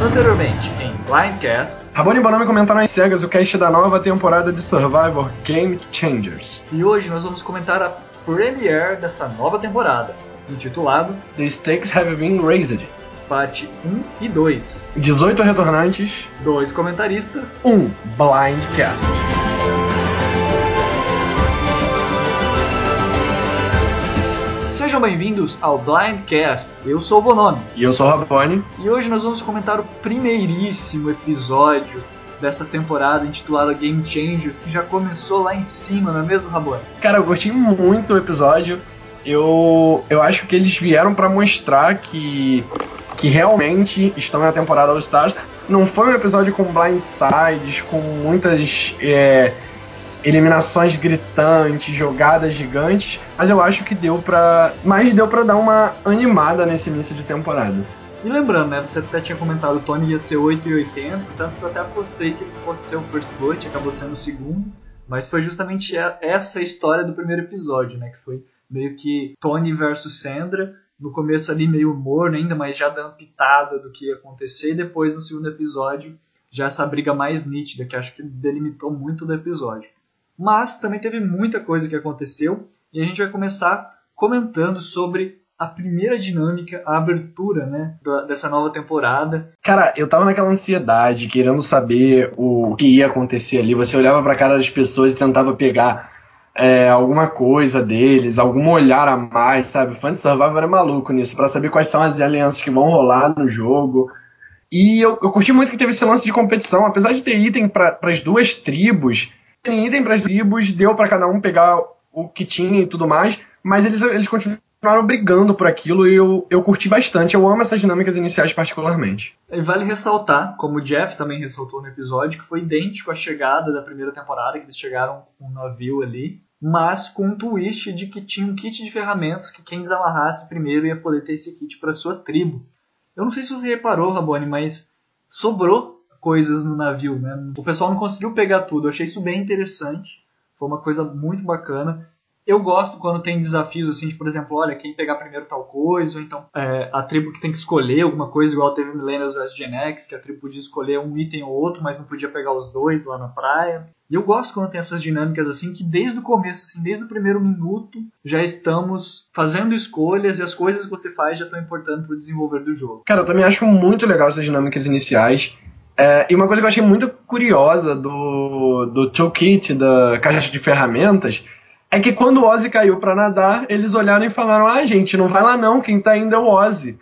Anteriormente, em Blindcast, Rabone Bonami comentando nas cegas o cast da nova temporada de Survivor Game Changers. e hoje nós vamos comentar a premiere dessa nova temporada, intitulado The stakes have been raised. Parte 1 e 2. 18 retornantes, Dois comentaristas, 1 Blindcast. Sejam bem-vindos ao Blindcast. Eu sou o Bonomi E eu sou o Rabone. e hoje nós vamos comentar o primeiríssimo episódio dessa temporada intitulada Game Changers, que já começou lá em cima, não é mesmo, Rabone? Cara, eu gostei muito do episódio. Eu, eu acho que eles vieram pra mostrar que, que realmente estão na temporada All Stars. Não foi um episódio com blindsides, com muitas é, eliminações gritantes, jogadas gigantes, mas eu acho que deu pra. Mas deu pra dar uma animada nesse início de temporada. E lembrando, né, você até tinha comentado o Tony ia ser 8,80, tanto que eu até apostei que ele fosse ser o First Blood, acabou sendo o segundo, mas foi justamente essa história do primeiro episódio, né, que foi meio que Tony versus Sandra, no começo ali meio humor ainda, mas já dando pitada do que ia acontecer, e depois no segundo episódio já essa briga mais nítida, que acho que delimitou muito do episódio. Mas também teve muita coisa que aconteceu, e a gente vai começar comentando sobre a primeira dinâmica, a abertura, né, da- dessa nova temporada. Cara, eu tava naquela ansiedade, querendo saber o que ia acontecer ali. Você olhava pra cara das pessoas e tentava pegar é, alguma coisa deles, algum olhar a mais, sabe? Fã de Survivor é maluco nisso, pra saber quais são as alianças que vão rolar no jogo. E eu, eu curti muito que teve esse lance de competição, apesar de ter item para as duas tribos, tem item para as tribos, deu pra cada um pegar o que tinha e tudo mais, mas eles, eles continuaram brigando por aquilo e eu, eu curti bastante. Eu amo essas dinâmicas iniciais particularmente. E vale ressaltar, como o Jeff também ressaltou no episódio, que foi idêntico à chegada da primeira temporada, que eles chegaram com um navio ali, mas com um twist de que tinha um kit de ferramentas que quem desamarrasse primeiro ia poder ter esse kit para sua tribo. Eu não sei se você reparou, Rabone, mas sobrou coisas no navio, né? O pessoal não conseguiu pegar tudo. Eu achei isso bem interessante. Foi uma coisa muito bacana. Eu gosto quando tem desafios assim, de, por exemplo, olha, quem pegar primeiro tal coisa, ou então é, a tribo que tem que escolher alguma coisa, igual teve Millennials vs Gen X, que a tribo podia escolher um item ou outro, mas não podia pegar os dois lá na praia. E eu gosto quando tem essas dinâmicas assim, que desde o começo, assim, desde o primeiro minuto, já estamos fazendo escolhas e as coisas que você faz já estão importando para o desenvolver do jogo. Cara, eu também acho muito legal essas dinâmicas iniciais. É, e uma coisa que eu achei muito curiosa do, do toolkit, da caixa de ferramentas, é que quando o Ozzy caiu pra nadar, eles olharam e falaram: Ah, gente, não vai lá não, quem tá indo é o Ozzy.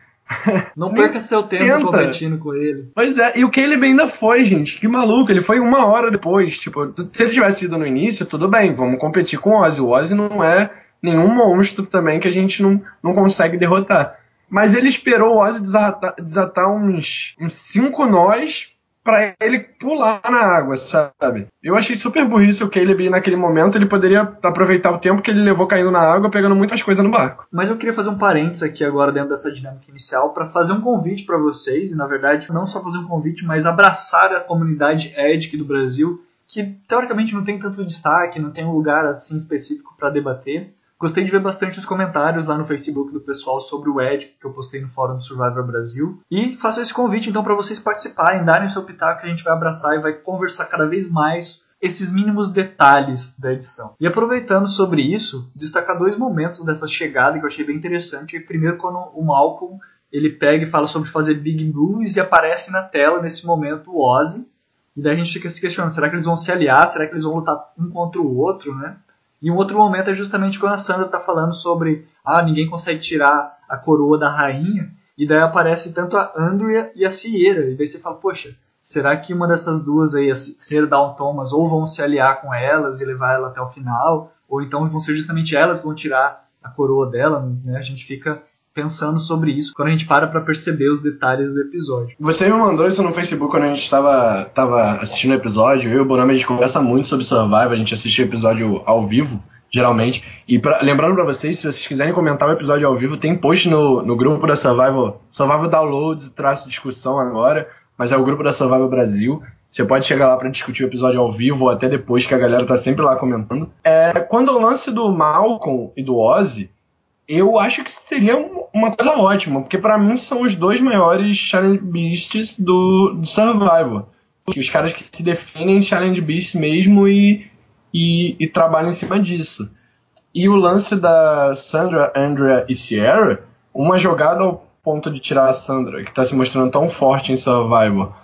Não perca seu tempo tenta. competindo com ele. Pois é, e o Caleb ainda foi, gente. Que maluco, ele foi uma hora depois. Tipo, se ele tivesse ido no início, tudo bem, vamos competir com o Ozzy. O Ozzy não é nenhum monstro também que a gente não, não consegue derrotar. Mas ele esperou o Ozzy desatar, desatar uns, uns cinco nós pra ele pular na água, sabe? Eu achei super burrice o Caleb naquele momento. Ele poderia aproveitar o tempo que ele levou caindo na água, pegando muitas coisas no barco. Mas eu queria fazer um parênteses aqui agora dentro dessa dinâmica inicial para fazer um convite para vocês, e na verdade não só fazer um convite, mas abraçar a comunidade Edic do Brasil, que teoricamente não tem tanto destaque, não tem um lugar assim específico para debater. Gostei de ver bastante os comentários lá no Facebook do pessoal sobre o Edic que eu postei no fórum Survivor Brasil. E faço esse convite então para vocês participarem, darem seu pitaco a gente vai abraçar e vai conversar cada vez mais esses mínimos detalhes da edição. E aproveitando sobre isso, destacar dois momentos dessa chegada que eu achei bem interessante. Primeiro, quando o Malcolm ele pega e fala sobre fazer big moves e aparece na tela nesse momento o Ozzy. E daí a gente fica se questionando: será que eles vão se aliar? Será que eles vão lutar um contra o outro, né? E um outro momento é justamente quando a Sandra está falando sobre ah, ninguém consegue tirar a coroa da rainha. E daí aparece tanto a Andrea e a Sierra. E daí você fala, poxa, será que uma dessas duas aí, a Sierra Down Thomas, ou vão se aliar com elas e levar ela até o final, ou então vão ser justamente elas que vão tirar a coroa dela, né? A gente fica pensando sobre isso quando a gente para para perceber os detalhes do episódio. Você me mandou isso no Facebook quando a gente estava tava assistindo o episódio. Eu e o Bonami a gente conversa muito sobre Survival, a gente assiste o episódio ao vivo, geralmente. E pra, lembrando para vocês, se vocês quiserem comentar o episódio ao vivo, tem post no, no grupo da Survival, Survival Downloads, traço discussão agora, mas é o grupo da Survival Brasil. Você pode chegar lá para discutir o episódio ao vivo ou até depois, que a galera tá sempre lá comentando. É, quando o lance do Malcolm e do Ozzy, eu acho que seria uma coisa ótima, porque para mim são os dois maiores Challenge Beasts do, do Survival. Os caras que se definem Challenge Beasts mesmo e, e, e trabalham em cima disso. E o lance da Sandra, Andrea e Sierra, uma jogada ao ponto de tirar a Sandra, que está se mostrando tão forte em Survival,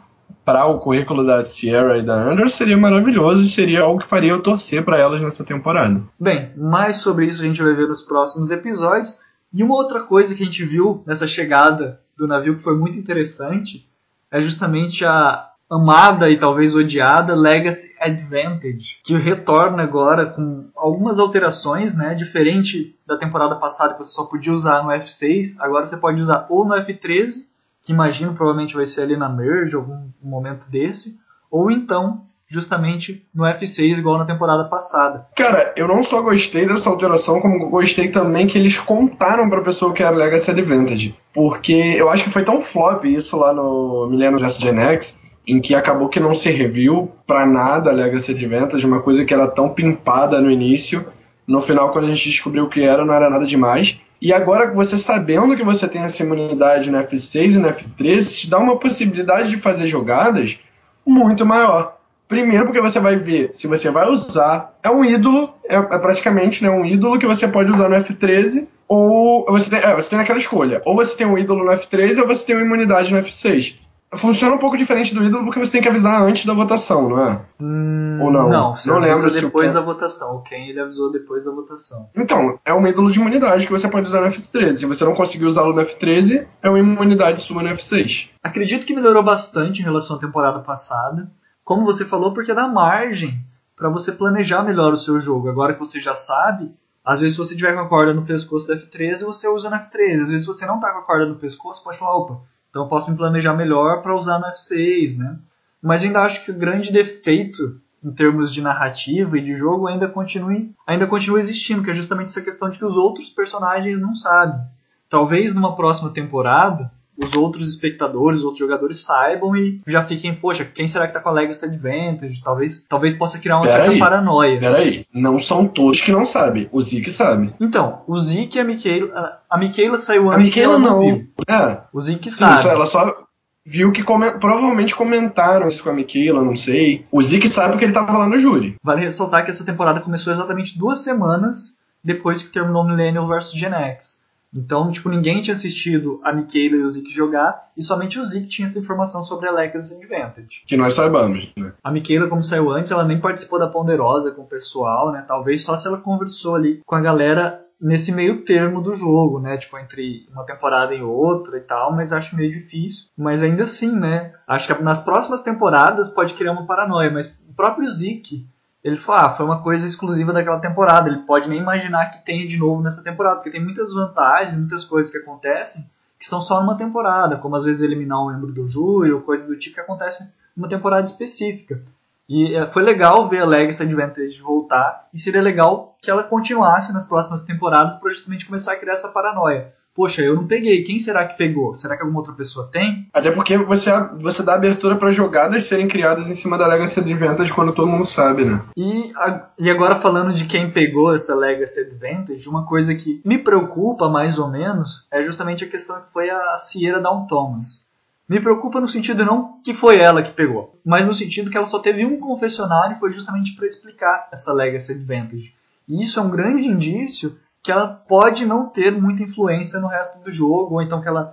para o currículo da Sierra e da Andrea seria maravilhoso e seria algo que faria eu torcer para elas nessa temporada. Bem, mais sobre isso a gente vai ver nos próximos episódios. E uma outra coisa que a gente viu nessa chegada do navio que foi muito interessante é justamente a amada e talvez odiada Legacy Advantage, que retorna agora com algumas alterações, né? Diferente da temporada passada que você só podia usar no F6, agora você pode usar ou no F13 que imagino provavelmente vai ser ali na Merge, algum momento desse, ou então justamente no F6 igual na temporada passada. Cara, eu não só gostei dessa alteração, como gostei também que eles contaram pra pessoa que era Legacy Advantage. Porque eu acho que foi tão flop isso lá no Millennium vs Gen X, em que acabou que não se reviu pra nada a Legacy Advantage, uma coisa que era tão pimpada no início. No final, quando a gente descobriu o que era, não era nada demais. E agora, você sabendo que você tem essa imunidade no F6 e no F13, te dá uma possibilidade de fazer jogadas muito maior. Primeiro, porque você vai ver se você vai usar. É um ídolo, é, é praticamente né, um ídolo que você pode usar no F13, ou você tem, é, você tem aquela escolha. Ou você tem um ídolo no F13 ou você tem uma imunidade no F6 funciona um pouco diferente do ídolo porque você tem que avisar antes da votação, não é? Hum, Ou não? Não, você não lembro depois da votação. O Ken ele avisou depois da votação. Então, é um ídolo de imunidade que você pode usar no F13. Se você não conseguir usá-lo no F13, é uma imunidade sua no F6. Acredito que melhorou bastante em relação à temporada passada. Como você falou, porque dá margem para você planejar melhor o seu jogo. Agora que você já sabe, às vezes se você tiver com a corda no pescoço do F13, você usa no F13. Às vezes se você não tá com a corda no pescoço, pode falar, opa, então eu posso me planejar melhor para usar no F6, né? Mas eu ainda acho que o grande defeito em termos de narrativa e de jogo ainda continue, ainda continua existindo, que é justamente essa questão de que os outros personagens não sabem. Talvez numa próxima temporada os outros espectadores, os outros jogadores saibam e já fiquem, poxa, quem será que tá com a Legacy Advantage? Talvez, talvez possa criar uma pera certa aí, paranoia. Peraí, não são todos que não sabem. O Zeke sabe. Então, o Zeke e a Michaela. A Michaela saiu antes. A Michaela não. viu. É. O Zeke Sim, sabe. ela só viu que come... provavelmente comentaram isso com a Michaela, não sei. O Zeke sabe porque ele tava lá no júri. Vale ressaltar que essa temporada começou exatamente duas semanas depois que terminou Millennial vs Gen X. Então, tipo, ninguém tinha assistido a Michaela e o Zeke jogar, e somente o Zeke tinha essa informação sobre a Legacy Advantage. Que nós saibamos, né? A Michaela, como saiu antes, ela nem participou da Ponderosa com o pessoal, né? Talvez só se ela conversou ali com a galera nesse meio termo do jogo, né? Tipo, entre uma temporada e outra e tal, mas acho meio difícil. Mas ainda assim, né? Acho que nas próximas temporadas pode criar uma paranoia, mas o próprio Zeke ele falou, ah, foi uma coisa exclusiva daquela temporada. Ele pode nem imaginar que tenha de novo nessa temporada, porque tem muitas vantagens, muitas coisas que acontecem que são só numa temporada, como às vezes eliminar um membro do júri ou coisa do tipo que acontece numa temporada específica. E é, foi legal ver a Legacy Advantage voltar, e seria legal que ela continuasse nas próximas temporadas para justamente começar a criar essa paranoia poxa, eu não peguei, quem será que pegou? Será que alguma outra pessoa tem? Até porque você, você dá abertura para jogadas serem criadas em cima da Legacy Advantage quando todo mundo sabe, né? E, a, e agora falando de quem pegou essa Legacy Advantage, uma coisa que me preocupa mais ou menos é justamente a questão que foi a Sierra Down Thomas. Me preocupa no sentido não que foi ela que pegou, mas no sentido que ela só teve um confessionário e foi justamente para explicar essa Legacy Advantage. E isso é um grande indício que ela pode não ter muita influência no resto do jogo, ou então que ela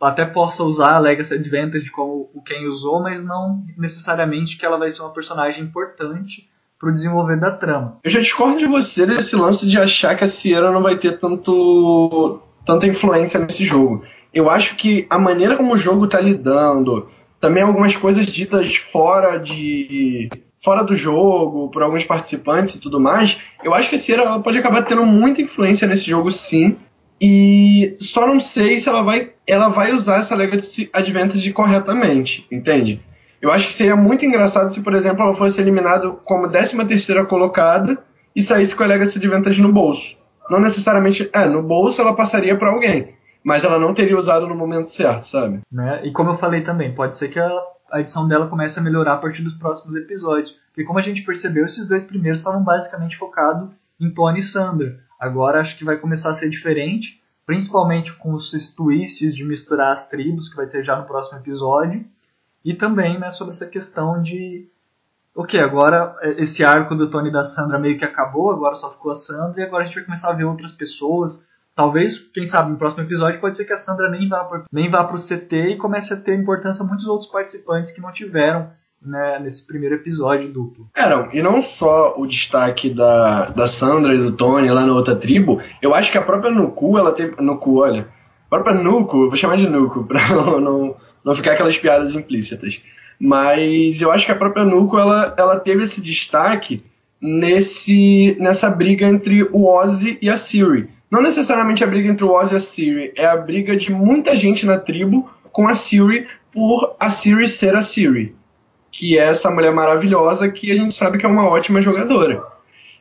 até possa usar a Legacy Advantage como o quem usou, mas não necessariamente que ela vai ser uma personagem importante para o desenvolver da trama. Eu já discordo de você desse lance de achar que a Sierra não vai ter tanto tanta influência nesse jogo. Eu acho que a maneira como o jogo está lidando, também algumas coisas ditas fora de fora do jogo, por alguns participantes e tudo mais, eu acho que a Sierra pode acabar tendo muita influência nesse jogo sim. E só não sei se ela vai, ela vai usar essa Legacy Advantage corretamente, entende? Eu acho que seria muito engraçado se, por exemplo, ela fosse eliminada como 13 terceira colocada e saísse com a Legacy Advantage no bolso. Não necessariamente, é, no bolso ela passaria para alguém, mas ela não teria usado no momento certo, sabe? Né? E como eu falei também, pode ser que ela a edição dela começa a melhorar a partir dos próximos episódios. Porque como a gente percebeu, esses dois primeiros estavam basicamente focados em Tony e Sandra. Agora acho que vai começar a ser diferente, principalmente com os twists de misturar as tribos que vai ter já no próximo episódio, e também né, sobre essa questão de ok, agora é, esse arco do Tony e da Sandra meio que acabou, agora só ficou a Sandra, e agora a gente vai começar a ver outras pessoas. Talvez, quem sabe, no próximo episódio pode ser que a Sandra nem vá, pro, nem vá pro CT e comece a ter importância muitos outros participantes que não tiveram né, nesse primeiro episódio duplo. Eram, e não só o destaque da, da Sandra e do Tony lá na outra tribo, eu acho que a própria Nuku, ela teve. Nuku, olha. A própria Nuku, vou chamar de Nuku, pra não, não, não ficar aquelas piadas implícitas. Mas eu acho que a própria Nuko ela, ela teve esse destaque nesse, nessa briga entre o Ozzy e a Siri. Não necessariamente a briga entre o Ozzy e a Siri, é a briga de muita gente na tribo com a Siri por a Siri ser a Siri, que é essa mulher maravilhosa que a gente sabe que é uma ótima jogadora.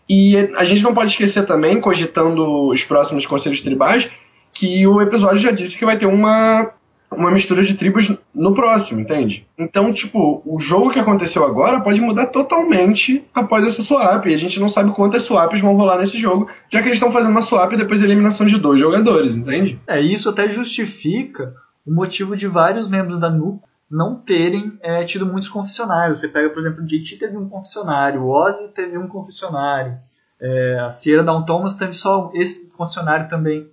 E a gente não pode esquecer também, cogitando os próximos conselhos tribais, que o episódio já disse que vai ter uma uma mistura de tribos no próximo, entende? Então, tipo, o jogo que aconteceu agora pode mudar totalmente após essa swap. E a gente não sabe quantas swaps vão rolar nesse jogo, já que eles estão fazendo uma swap depois da eliminação de dois jogadores, entende? É, isso até justifica o motivo de vários membros da NUCO não terem é, tido muitos confessionários. Você pega, por exemplo, o JT teve um confessionário, o Ozzy teve um confessionário, é, a Sierra Down Thomas teve só esse confessionário também.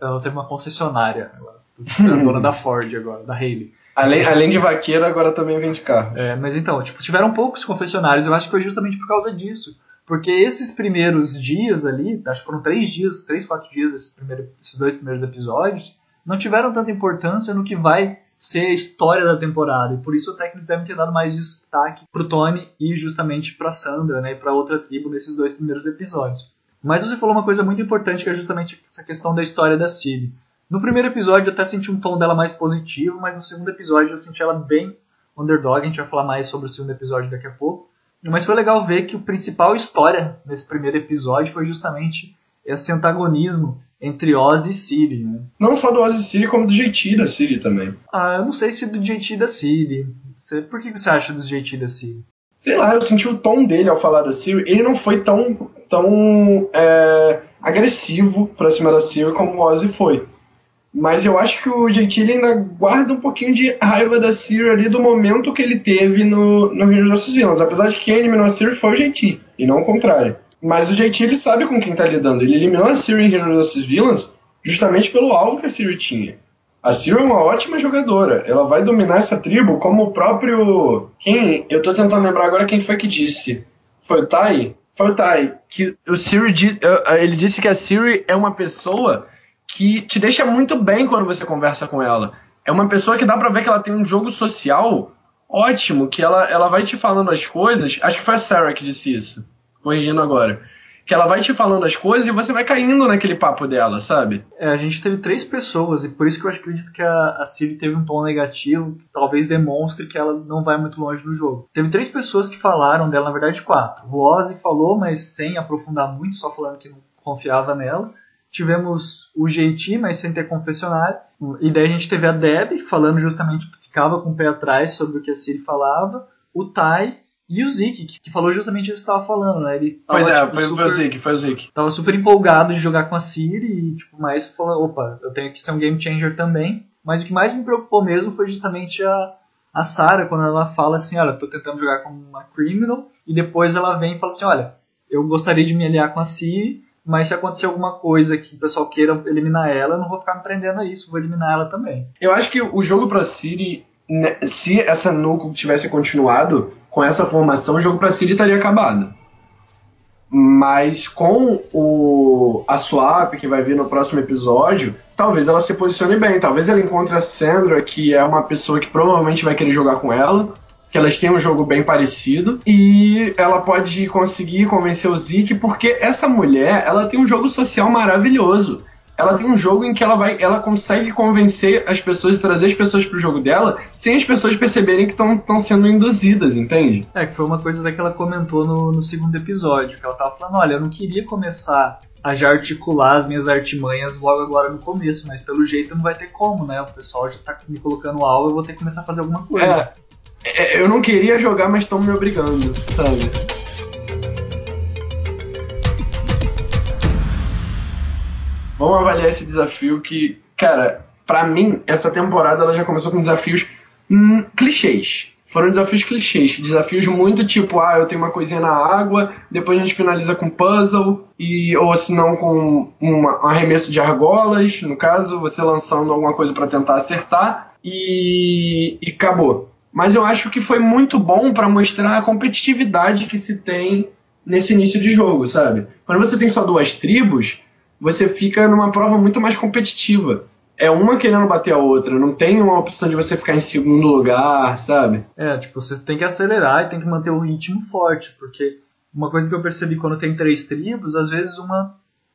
Ela teve uma concessionária. Ela a dona da Ford agora, da Haley. Além, além de vaqueira, agora também vende carro. É, mas então, tipo, tiveram poucos confessionários, eu acho que foi justamente por causa disso. Porque esses primeiros dias ali, acho que foram três dias, três, quatro dias esse primeiro, esses dois primeiros episódios, não tiveram tanta importância no que vai ser a história da temporada. E por isso o técnico devem ter dado mais destaque pro Tony e justamente pra Sandra, né, e pra outra tribo nesses dois primeiros episódios. Mas você falou uma coisa muito importante que é justamente essa questão da história da Ciri. No primeiro episódio eu até senti um tom dela mais positivo, mas no segundo episódio eu senti ela bem underdog. A gente vai falar mais sobre o segundo episódio daqui a pouco. Mas foi legal ver que o principal história nesse primeiro episódio foi justamente esse antagonismo entre Oz e Siri. Né? Não só do Oz e Siri, como do JT da Siri também. Ah, eu não sei se do JT da Siri. Por que você acha do JT da Siri? Sei lá, eu senti o tom dele ao falar da Siri. Ele não foi tão, tão é, agressivo pra cima da Siri como o Ozzy foi. Mas eu acho que o Gentili ainda guarda um pouquinho de raiva da Siri ali do momento que ele teve no, no Heroes vs Villains. Apesar de que quem eliminou a Siri foi o Gentili, e não o contrário. Mas o Gentili sabe com quem tá lidando. Ele eliminou a Siri em Heroes vs Villains justamente pelo alvo que a Siri tinha. A Siri é uma ótima jogadora. Ela vai dominar essa tribo como o próprio. Quem. Eu tô tentando lembrar agora quem foi que disse. Foi o Tai? Foi o Tai. Que o Siri. Ele disse que a Siri é uma pessoa que te deixa muito bem quando você conversa com ela. É uma pessoa que dá pra ver que ela tem um jogo social ótimo, que ela, ela vai te falando as coisas. Acho que foi a Sarah que disse isso, corrigindo agora. Que ela vai te falando as coisas e você vai caindo naquele papo dela, sabe? É, a gente teve três pessoas, e por isso que eu acredito que a, a Siri teve um tom negativo, que talvez demonstre que ela não vai muito longe no jogo. Teve três pessoas que falaram dela, na verdade quatro. O Ozzy falou, mas sem aprofundar muito, só falando que não confiava nela tivemos o JT, mas sem ter confessionário. E daí a gente teve a Deb falando justamente que ficava com o pé atrás sobre o que a Siri falava, o Tai e o Zik, que, falou justamente isso que estava falando, né? Ele tava, pois é, tipo, foi, super, foi o Zik, foi o Zik. Tava super empolgado de jogar com a Siri e, tipo, mais falando, opa, eu tenho que ser um game changer também. Mas o que mais me preocupou mesmo foi justamente a, a Sarah, quando ela fala assim, olha, tô tentando jogar com uma criminal, e depois ela vem e fala assim, olha, eu gostaria de me aliar com a Siri, mas se acontecer alguma coisa que o pessoal queira eliminar ela, eu não vou ficar me prendendo a isso, vou eliminar ela também. Eu acho que o jogo pra Siri, né, se essa Nuco tivesse continuado com essa formação, o jogo pra Siri estaria acabado. Mas com o, a swap que vai vir no próximo episódio, talvez ela se posicione bem. Talvez ela encontre a Sandra, que é uma pessoa que provavelmente vai querer jogar com ela que elas têm um jogo bem parecido e ela pode conseguir convencer o Zeke porque essa mulher, ela tem um jogo social maravilhoso. Ela tem um jogo em que ela vai, ela consegue convencer as pessoas, trazer as pessoas pro jogo dela, sem as pessoas perceberem que estão sendo induzidas, entende? É, que foi uma coisa que ela comentou no, no segundo episódio, que ela tava falando, olha, eu não queria começar a já articular as minhas artimanhas logo agora no começo, mas pelo jeito não vai ter como, né? O pessoal já tá me colocando alvo, eu vou ter que começar a fazer alguma coisa. É, eu não queria jogar, mas estão me obrigando, sabe? Vamos avaliar esse desafio que, cara, para mim, essa temporada ela já começou com desafios hum, clichês. Foram desafios clichês, desafios muito tipo, ah, eu tenho uma coisinha na água, depois a gente finaliza com puzzle, e ou se não com um arremesso de argolas, no caso, você lançando alguma coisa para tentar acertar, e, e acabou. Mas eu acho que foi muito bom para mostrar a competitividade que se tem nesse início de jogo, sabe? Quando você tem só duas tribos, você fica numa prova muito mais competitiva. É uma querendo bater a outra, não tem uma opção de você ficar em segundo lugar, sabe? É, tipo, você tem que acelerar e tem que manter o ritmo forte, porque uma coisa que eu percebi quando tem três tribos, às vezes uma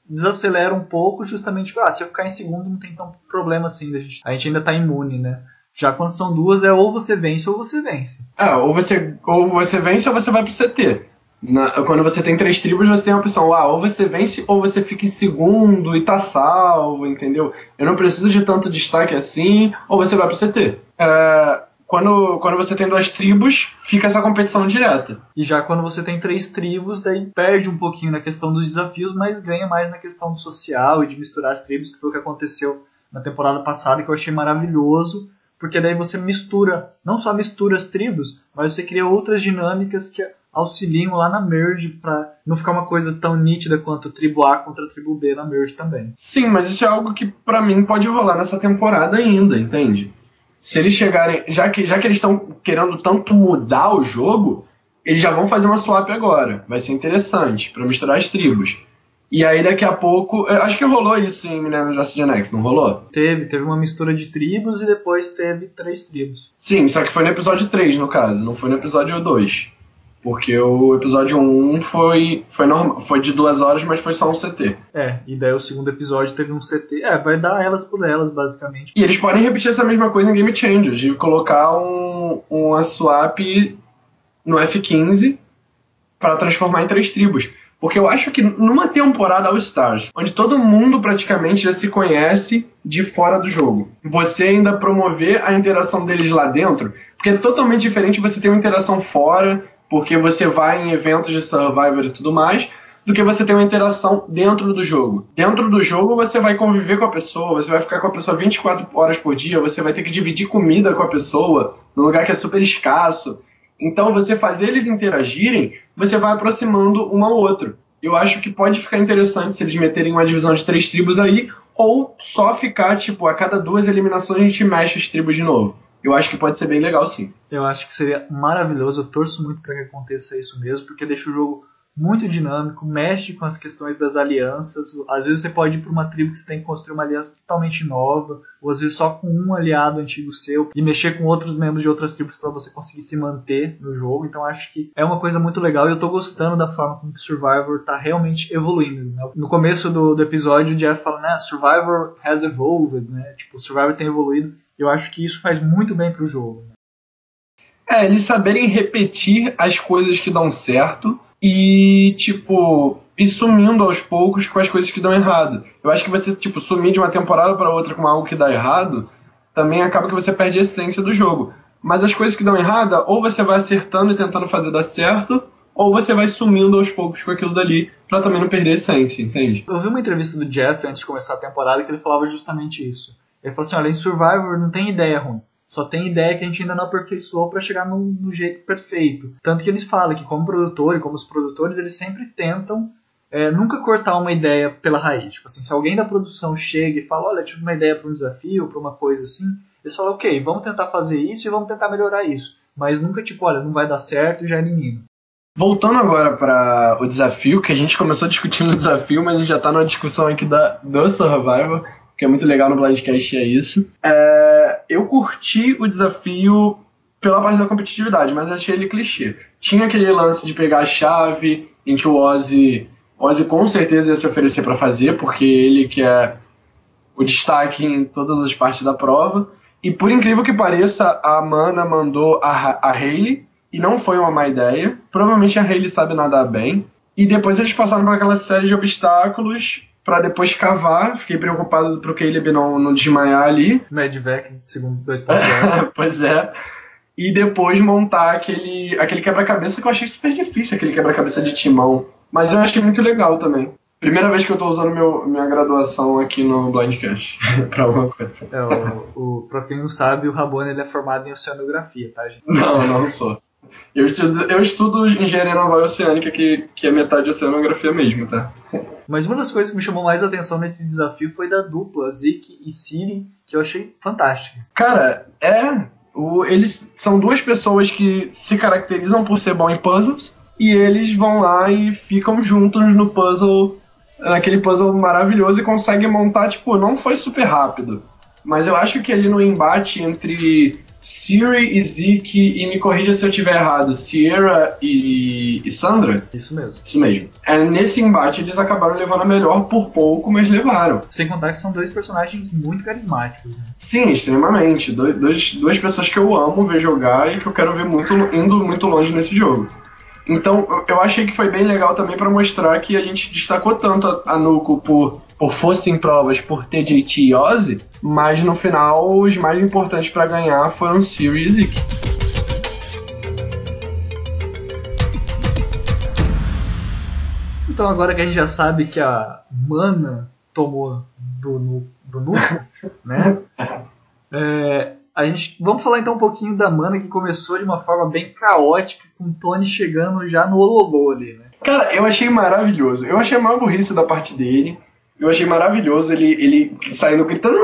desacelera um pouco, justamente, ah, se eu ficar em segundo não tem tão problema assim, a gente, a gente ainda tá imune, né? Já quando são duas é ou você vence ou você vence. É, ou você, ou você vence ou você vai pro CT. Na, quando você tem três tribos, você tem a opção, ah, ou você vence ou você fica em segundo e tá salvo, entendeu? Eu não preciso de tanto destaque assim, ou você vai pro CT. É, quando, quando você tem duas tribos, fica essa competição direta. E já quando você tem três tribos, daí perde um pouquinho na questão dos desafios, mas ganha mais na questão do social e de misturar as tribos, que foi o que aconteceu na temporada passada, que eu achei maravilhoso porque daí você mistura, não só mistura as tribos, mas você cria outras dinâmicas que auxiliam lá na merge para não ficar uma coisa tão nítida quanto tribo A contra tribo B na merge também. Sim, mas isso é algo que para mim pode rolar nessa temporada ainda, entende? Se eles chegarem, já que já que eles estão querendo tanto mudar o jogo, eles já vão fazer uma swap agora. Vai ser interessante para misturar as tribos. E aí daqui a pouco. Acho que rolou isso em Minerva Justice X, não rolou? Teve, teve uma mistura de tribos e depois teve três tribos. Sim, só que foi no episódio 3, no caso, não foi no episódio 2. Porque o episódio 1 foi, foi, normal, foi de duas horas, mas foi só um CT. É, e daí o segundo episódio teve um CT. É, vai dar elas por elas, basicamente. E eles podem repetir essa mesma coisa em Game Changer, de colocar um, uma swap no F15 para transformar em três tribos. Porque eu acho que numa temporada All Stars, onde todo mundo praticamente já se conhece de fora do jogo, você ainda promover a interação deles lá dentro, porque é totalmente diferente você ter uma interação fora, porque você vai em eventos de Survivor e tudo mais, do que você ter uma interação dentro do jogo. Dentro do jogo você vai conviver com a pessoa, você vai ficar com a pessoa 24 horas por dia, você vai ter que dividir comida com a pessoa num lugar que é super escasso. Então, você fazer eles interagirem, você vai aproximando um ao outro. Eu acho que pode ficar interessante se eles meterem uma divisão de três tribos aí, ou só ficar, tipo, a cada duas eliminações a gente mexe as tribos de novo. Eu acho que pode ser bem legal, sim. Eu acho que seria maravilhoso, eu torço muito para que aconteça isso mesmo, porque deixa o jogo muito dinâmico, mexe com as questões das alianças. Às vezes você pode ir para uma tribo que você tem que construir uma aliança totalmente nova, ou às vezes só com um aliado antigo seu e mexer com outros membros de outras tribos para você conseguir se manter no jogo. Então acho que é uma coisa muito legal e eu estou gostando da forma como Survivor está realmente evoluindo. Né? No começo do, do, episódio o Jeff fala, né, Survivor has evolved, né? Tipo, Survivor tem evoluído. Eu acho que isso faz muito bem para o jogo. Né? É, eles saberem repetir as coisas que dão certo e, tipo, ir sumindo aos poucos com as coisas que dão errado. Eu acho que você, tipo, sumir de uma temporada para outra com algo que dá errado, também acaba que você perde a essência do jogo. Mas as coisas que dão errado, ou você vai acertando e tentando fazer dar certo, ou você vai sumindo aos poucos com aquilo dali para também não perder a essência, entende? Eu vi uma entrevista do Jeff antes de começar a temporada que ele falava justamente isso. Ele falou assim: olha, em Survivor não tem ideia ruim. Só tem ideia que a gente ainda não aperfeiçoou para chegar no, no, jeito perfeito. Tanto que eles falam que, como produtor e como os produtores, eles sempre tentam é, nunca cortar uma ideia pela raiz. Tipo assim, se alguém da produção chega e fala, olha, tive uma ideia para um desafio, para uma coisa assim, eles falam, ok, vamos tentar fazer isso e vamos tentar melhorar isso. Mas nunca, tipo, olha, não vai dar certo e já elimina. Voltando agora para o desafio, que a gente começou discutindo o desafio, mas a gente já está numa discussão aqui da, do Survival que é muito legal no Blindcast é isso. É, eu curti o desafio pela parte da competitividade, mas achei ele clichê. Tinha aquele lance de pegar a chave, em que o Ozzy, Ozzy com certeza ia se oferecer para fazer, porque ele que é o destaque em todas as partes da prova. E por incrível que pareça, a Mana mandou a, a Hayley, e não foi uma má ideia. Provavelmente a Hayley sabe nadar bem. E depois eles passaram por aquela série de obstáculos para depois cavar. Fiquei preocupado pro Caleb não, não desmaiar ali. Medvac, segundo 2.0. pois é. E depois montar aquele, aquele quebra-cabeça que eu achei super difícil, aquele quebra-cabeça de timão. Mas eu achei muito legal também. Primeira vez que eu tô usando meu, minha graduação aqui no Blindcast pra alguma coisa. É, o, o, pra quem não sabe, o Rabone ele é formado em oceanografia, tá, gente? Não, não sou. Eu estudo, eu estudo engenharia naval e oceânica, que, que é metade oceanografia mesmo, tá? Mas uma das coisas que me chamou mais atenção nesse desafio foi da dupla, Zeke e Siri, que eu achei fantástica. Cara, é. O, eles são duas pessoas que se caracterizam por ser bom em puzzles, e eles vão lá e ficam juntos no puzzle naquele puzzle maravilhoso e consegue montar, tipo, não foi super rápido. Mas eu acho que ali no embate entre Siri e Zeke, e me corrija se eu estiver errado, Sierra e, e, Sandra? Isso mesmo. Isso mesmo. É, nesse embate eles acabaram levando a melhor por pouco, mas levaram. Sem contar que são dois personagens muito carismáticos. Né? Sim, extremamente. Do, dois, duas pessoas que eu amo ver jogar e que eu quero ver muito, indo muito longe nesse jogo. Então, eu achei que foi bem legal também para mostrar que a gente destacou tanto a, a Nuco por, por força em provas, por TJT e Ozzy, mas no final os mais importantes para ganhar foram Siri e Zeke. Então, agora que a gente já sabe que a Mana tomou do, do Nuco, né? É, a gente, vamos falar então um pouquinho da mana que começou de uma forma bem caótica, com o Tony chegando já no Ololô ali, né? Cara, eu achei maravilhoso. Eu achei a maior burrice da parte dele. Eu achei maravilhoso ele, ele saindo gritando: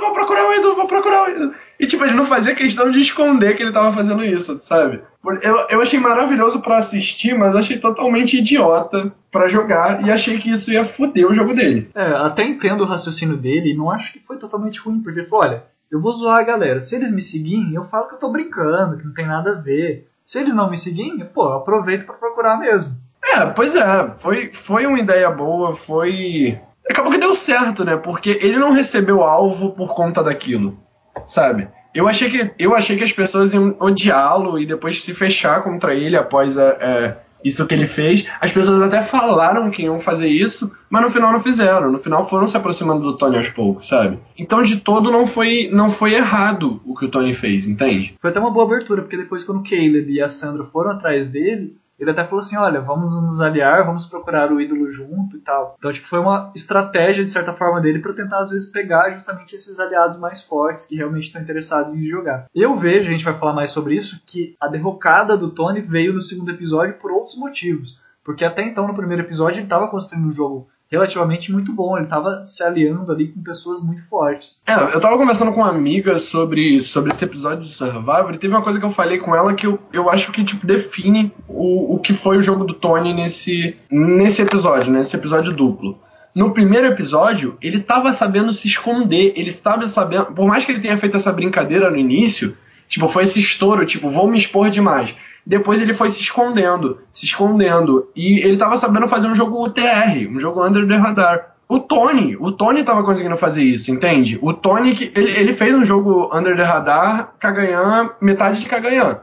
Vou procurar o ídolo, vou procurar o ídolo. E tipo, ele não fazia questão de esconder que ele tava fazendo isso, sabe? Eu, eu achei maravilhoso para assistir, mas achei totalmente idiota para jogar e achei que isso ia foder o jogo dele. É, até entendo o raciocínio dele e não acho que foi totalmente ruim, porque ele falou: olha eu vou zoar a galera. Se eles me seguirem, eu falo que eu tô brincando, que não tem nada a ver. Se eles não me seguirem, pô, eu aproveito para procurar mesmo. É, pois é, foi, foi uma ideia boa, foi. Acabou que deu certo, né? Porque ele não recebeu alvo por conta daquilo, sabe? Eu achei que, eu achei que as pessoas iam odiá-lo e depois se fechar contra ele após a, é, isso que ele fez. As pessoas até falaram que iam fazer isso, mas no final não fizeram. No final foram se aproximando do Tony aos poucos, sabe? Então de todo não foi não foi errado o que o Tony fez, entende? Foi até uma boa abertura, porque depois quando o Caleb e a Sandra foram atrás dele, ele até falou assim: olha, vamos nos aliar, vamos procurar o ídolo junto e tal. Então, tipo, foi uma estratégia, de certa forma, dele para tentar, às vezes, pegar justamente esses aliados mais fortes que realmente estão interessados em jogar. Eu vejo, a gente vai falar mais sobre isso, que a derrocada do Tony veio no segundo episódio por outros motivos. Porque até então, no primeiro episódio, ele estava construindo um jogo relativamente muito bom. Ele estava se aliando ali com pessoas muito fortes. É, eu estava conversando com uma amiga sobre, sobre esse episódio de Survivor e teve uma coisa que eu falei com ela que eu, eu acho que tipo, define o, o que foi o jogo do Tony nesse, nesse episódio, nesse episódio duplo. No primeiro episódio, ele estava sabendo se esconder, ele estava sabendo, por mais que ele tenha feito essa brincadeira no início, tipo, foi esse estouro, tipo, vou me expor demais. Depois ele foi se escondendo, se escondendo. E ele tava sabendo fazer um jogo UTR, um jogo under the radar. O Tony, o Tony tava conseguindo fazer isso, entende? O Tony, ele, ele fez um jogo under the radar, Kagayan, metade de Kagayan.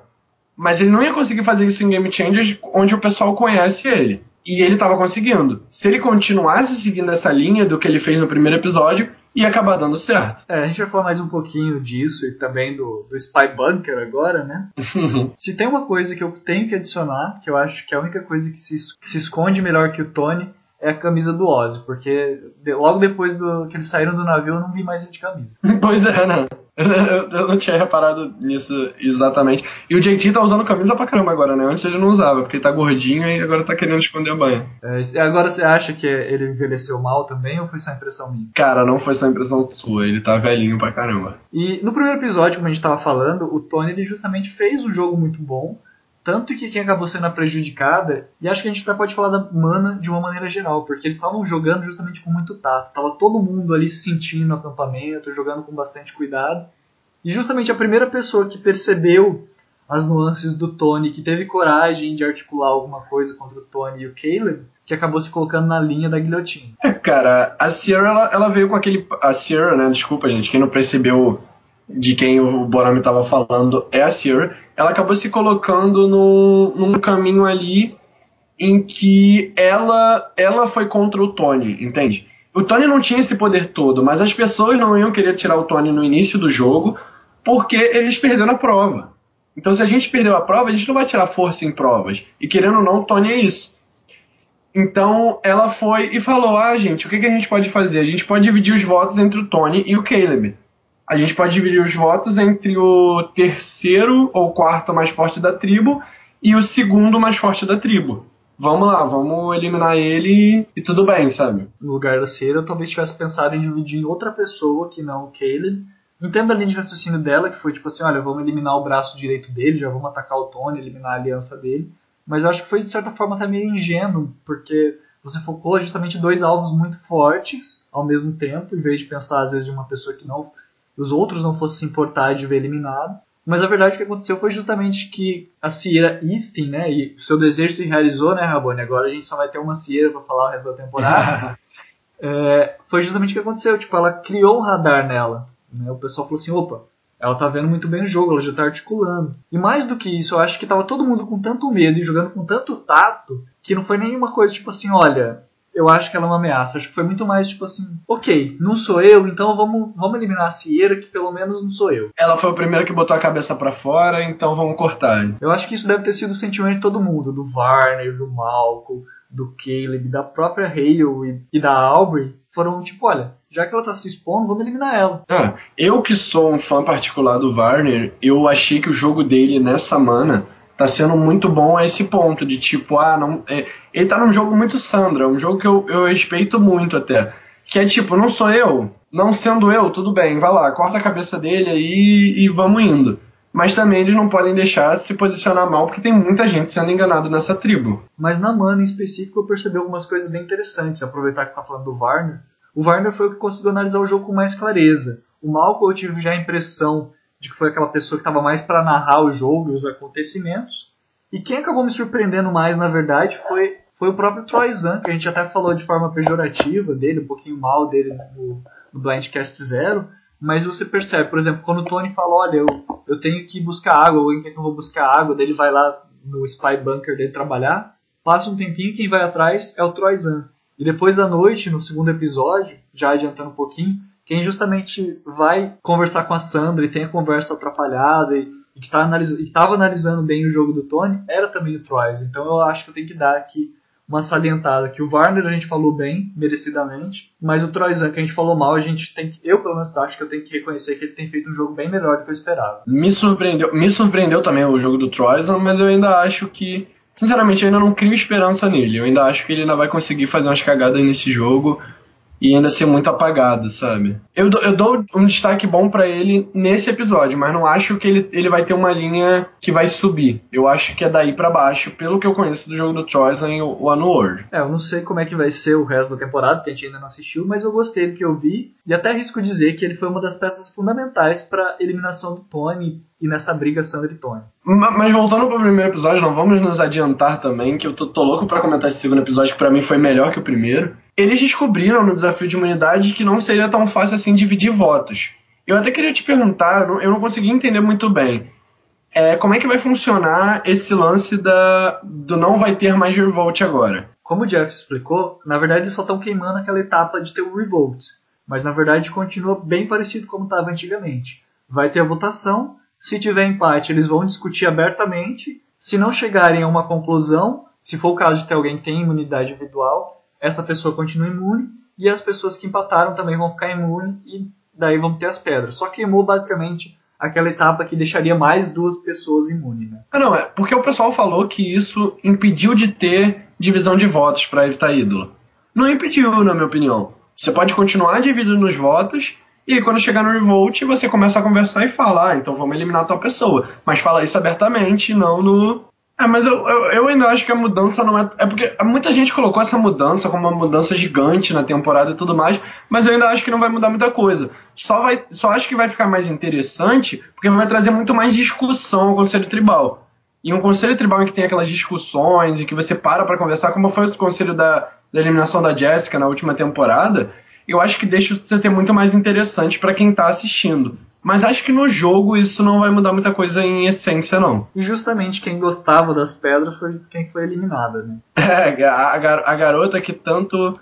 Mas ele não ia conseguir fazer isso em Game Changers, onde o pessoal conhece ele. E ele tava conseguindo. Se ele continuasse seguindo essa linha do que ele fez no primeiro episódio, e acabar dando certo. É, a gente vai falar mais um pouquinho disso e também do, do Spy Bunker agora, né? se tem uma coisa que eu tenho que adicionar, que eu acho que é a única coisa que se, que se esconde melhor que o Tony, é a camisa do Ozzy, porque de, logo depois do, que eles saíram do navio eu não vi mais ele de camisa. Pois é, né? Eu, não tinha reparado nisso exatamente. E o JT tá usando camisa pra caramba agora, né? Antes ele não usava, porque ele tá gordinho e agora tá querendo esconder a banha. É, agora você acha que ele envelheceu mal também ou foi só impressão minha? Cara, não foi só impressão sua, ele tá velhinho pra caramba. E no primeiro episódio, como a gente tava falando, o Tony ele justamente fez um jogo muito bom tanto que quem acabou sendo a prejudicada, e acho que a gente até pode falar da mana de uma maneira geral, porque eles estavam jogando justamente com muito tato. Tava todo mundo ali se sentindo no acampamento, jogando com bastante cuidado. E justamente a primeira pessoa que percebeu as nuances do Tony, que teve coragem de articular alguma coisa contra o Tony e o Caleb, que acabou se colocando na linha da guilhotina. É, cara, a Sierra ela, ela veio com aquele. A Sierra, né? Desculpa, gente, quem não percebeu de quem o Borami estava falando é a Sierra, ela acabou se colocando no, num caminho ali em que ela, ela foi contra o Tony, entende? O Tony não tinha esse poder todo, mas as pessoas não iam querer tirar o Tony no início do jogo porque eles perderam a prova. Então, se a gente perdeu a prova, a gente não vai tirar força em provas. E querendo ou não, o Tony é isso. Então ela foi e falou: Ah, gente, o que, que a gente pode fazer? A gente pode dividir os votos entre o Tony e o Caleb. A gente pode dividir os votos entre o terceiro ou quarto mais forte da tribo e o segundo mais forte da tribo. Vamos lá, vamos eliminar ele e tudo bem, sabe? No lugar da Cera, eu talvez tivesse pensado em dividir em outra pessoa que não o Caleb. Entendo a linha de raciocínio dela, que foi tipo assim: olha, vamos eliminar o braço direito dele, já vamos atacar o Tony, eliminar a aliança dele. Mas eu acho que foi de certa forma até meio ingênuo, porque você focou justamente dois alvos muito fortes ao mesmo tempo, em vez de pensar às vezes de uma pessoa que não os outros não fossem se importar de ver eliminado. Mas a verdade que aconteceu foi justamente que a Sierra Easton, né, e o seu desejo se realizou, né, Rabone? Agora a gente só vai ter uma Sierra para falar o resto da temporada. é, foi justamente o que aconteceu, tipo, ela criou um radar nela. Né? O pessoal falou assim, opa, ela tá vendo muito bem o jogo, ela já tá articulando. E mais do que isso, eu acho que tava todo mundo com tanto medo e jogando com tanto tato que não foi nenhuma coisa tipo assim, olha, eu acho que ela é uma ameaça. Acho que foi muito mais tipo assim, ok, não sou eu, então vamos, vamos eliminar a Sierra, que pelo menos não sou eu. Ela foi o primeiro que botou a cabeça para fora, então vamos cortar. Eu acho que isso deve ter sido o sentimento de todo mundo, do Varner, do Malcolm, do Caleb, da própria Hale e, e da Aubrey. Foram tipo, olha, já que ela tá se expondo, vamos eliminar ela. Ah, eu que sou um fã particular do Varner, eu achei que o jogo dele nessa mana tá sendo muito bom a esse ponto de tipo, ah, não. É, ele tá num jogo muito Sandra, um jogo que eu, eu respeito muito até. Que é tipo, não sou eu, não sendo eu, tudo bem, vai lá, corta a cabeça dele aí e vamos indo. Mas também eles não podem deixar se posicionar mal, porque tem muita gente sendo enganado nessa tribo. Mas na mana em específico eu percebi algumas coisas bem interessantes. Aproveitar que você tá falando do Varner. O Varner foi o que conseguiu analisar o jogo com mais clareza. O Malcolm eu tive já a impressão de que foi aquela pessoa que estava mais para narrar o jogo e os acontecimentos. E quem acabou me surpreendendo mais, na verdade, foi, foi o próprio Troy Zan, que a gente até falou de forma pejorativa dele, um pouquinho mal dele no, no Blindcast Zero. Mas você percebe, por exemplo, quando o Tony fala, olha, eu, eu tenho que buscar água, alguém quer que eu vou buscar água, daí ele vai lá no Spy Bunker dele trabalhar, passa um tempinho, quem vai atrás é o Troy Zan. E depois à noite, no segundo episódio, já adiantando um pouquinho, quem justamente vai conversar com a Sandra e tem a conversa atrapalhada e, e que tá estava analisando bem o jogo do Tony, era também o Troy. Então eu acho que eu tenho que dar aqui uma salientada que o Warner a gente falou bem, merecidamente, mas o Troyzan que a gente falou mal, a gente tem que, eu pelo menos acho que eu tenho que reconhecer que ele tem feito um jogo bem melhor do que eu esperava. Me surpreendeu, me surpreendeu também o jogo do Troyzan, mas eu ainda acho que sinceramente, eu ainda não crio esperança nele. Eu ainda acho que ele ainda vai conseguir fazer umas cagadas nesse jogo e ainda ser muito apagado, sabe? Eu, eu dou um destaque bom para ele nesse episódio, mas não acho que ele, ele vai ter uma linha que vai subir. Eu acho que é daí para baixo, pelo que eu conheço do jogo do em o World. É, eu não sei como é que vai ser o resto da temporada, porque a gente ainda não assistiu, mas eu gostei do que eu vi e até arrisco dizer que ele foi uma das peças fundamentais para eliminação do Tony e nessa briga Sandra e Tony. Mas voltando pro primeiro episódio, não vamos nos adiantar também, que eu tô, tô louco para comentar esse segundo episódio, que para mim foi melhor que o primeiro eles descobriram no desafio de imunidade que não seria tão fácil assim dividir votos. Eu até queria te perguntar, eu não consegui entender muito bem. É, como é que vai funcionar esse lance da, do não vai ter mais revolt agora? Como o Jeff explicou, na verdade eles só estão queimando aquela etapa de ter o revolt. Mas na verdade continua bem parecido como estava antigamente. Vai ter a votação, se tiver empate eles vão discutir abertamente. Se não chegarem a uma conclusão, se for o caso de ter alguém que tem imunidade individual, essa pessoa continua imune e as pessoas que empataram também vão ficar imunes e daí vão ter as pedras. Só queimou basicamente aquela etapa que deixaria mais duas pessoas imunes. Né? Ah, não, é porque o pessoal falou que isso impediu de ter divisão de votos para evitar ídolo. Não impediu, na minha opinião. Você pode continuar dividindo nos votos e quando chegar no Revolt você começa a conversar e falar, ah, então vamos eliminar a tua pessoa. Mas fala isso abertamente, não no é, mas eu, eu, eu, ainda acho que a mudança não é. É porque muita gente colocou essa mudança como uma mudança gigante na temporada e tudo mais, mas eu ainda acho que não vai mudar muita coisa. Só, vai, só acho que vai ficar mais interessante porque vai trazer muito mais discussão ao Conselho Tribal. E um Conselho Tribal em que tem aquelas discussões e que você para para conversar, como foi o Conselho da, da eliminação da Jessica na última temporada, eu acho que deixa você ter muito mais interessante para quem tá assistindo. Mas acho que no jogo isso não vai mudar muita coisa em essência, não. E justamente quem gostava das pedras foi quem foi eliminada, né? É, a, a garota que tanto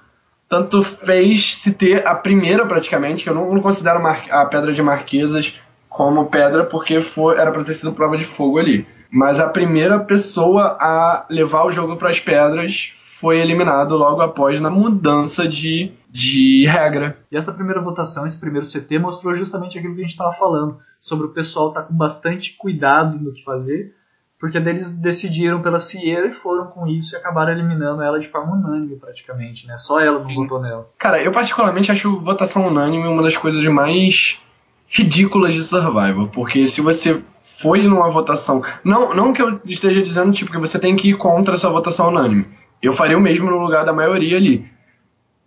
tanto fez se ter a primeira praticamente, eu não, não considero a pedra de Marquesas como pedra porque foi, era para ter sido prova de fogo ali. Mas a primeira pessoa a levar o jogo para as pedras foi eliminado logo após na mudança de, de regra. E essa primeira votação, esse primeiro CT, mostrou justamente aquilo que a gente estava falando, sobre o pessoal estar tá com bastante cuidado no que fazer, porque eles decidiram pela Sierra e foram com isso e acabaram eliminando ela de forma unânime praticamente, né? Só ela Sim. não votou nela. Cara, eu particularmente acho votação unânime uma das coisas mais ridículas de Survival, porque se você foi numa votação, não, não que eu esteja dizendo tipo que você tem que ir contra essa votação unânime. Eu faria o mesmo no lugar da maioria ali.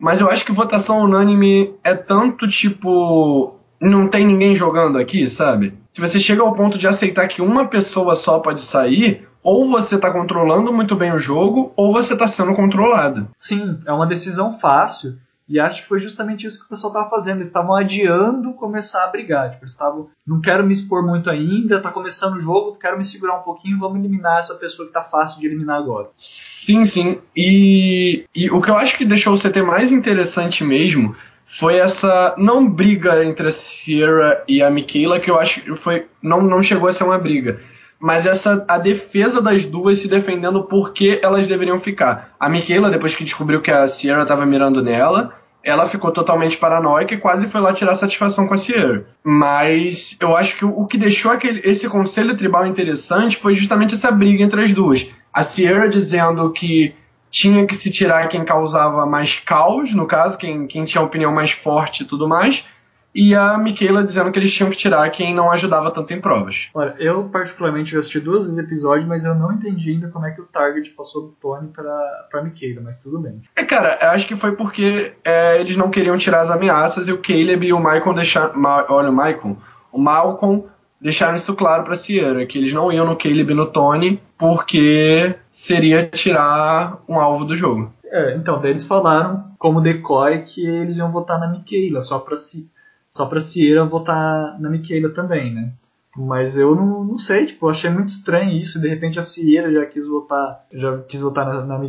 Mas eu acho que votação unânime é tanto tipo não tem ninguém jogando aqui, sabe? Se você chega ao ponto de aceitar que uma pessoa só pode sair, ou você está controlando muito bem o jogo, ou você está sendo controlado. Sim, é uma decisão fácil. E acho que foi justamente isso que o pessoal estava fazendo. Eles estavam adiando começar a brigar. Tipo, eles estavam, não quero me expor muito ainda, tá começando o jogo, quero me segurar um pouquinho, vamos eliminar essa pessoa que tá fácil de eliminar agora. Sim, sim. E, e o que eu acho que deixou o CT mais interessante mesmo foi essa não briga entre a Sierra e a Michaela, que eu acho que foi não, não chegou a ser uma briga, mas essa a defesa das duas se defendendo porque elas deveriam ficar. A Michaela, depois que descobriu que a Sierra estava mirando nela, ela ficou totalmente paranoica e quase foi lá tirar satisfação com a Sierra. Mas eu acho que o, que deixou aquele, esse conselho tribal interessante foi justamente essa briga entre as duas. A Sierra dizendo que tinha que se tirar quem causava mais caos, no caso, quem, quem tinha a opinião mais forte e tudo mais, e a Michaela dizendo que eles tinham que tirar quem não ajudava tanto em provas. Olha, eu particularmente já assisti duas vezes episódios, mas eu não entendi ainda como é que o Target passou do Tony pra, pra Michaela, mas tudo bem. É, cara, eu acho que foi porque é, eles não queriam tirar as ameaças e o Caleb e o Michael deixaram. Ma, olha, o Michael. O Malcolm deixaram isso claro pra Sierra, que eles não iam no Caleb e no Tony porque seria tirar um alvo do jogo. É, então, daí eles falaram como decoy que eles iam votar na Michaela, só pra, si, só pra Sierra votar na Michaela também, né? Mas eu não, não sei, tipo, eu achei muito estranho isso. De repente a Sierra já quis votar, já quis votar na, na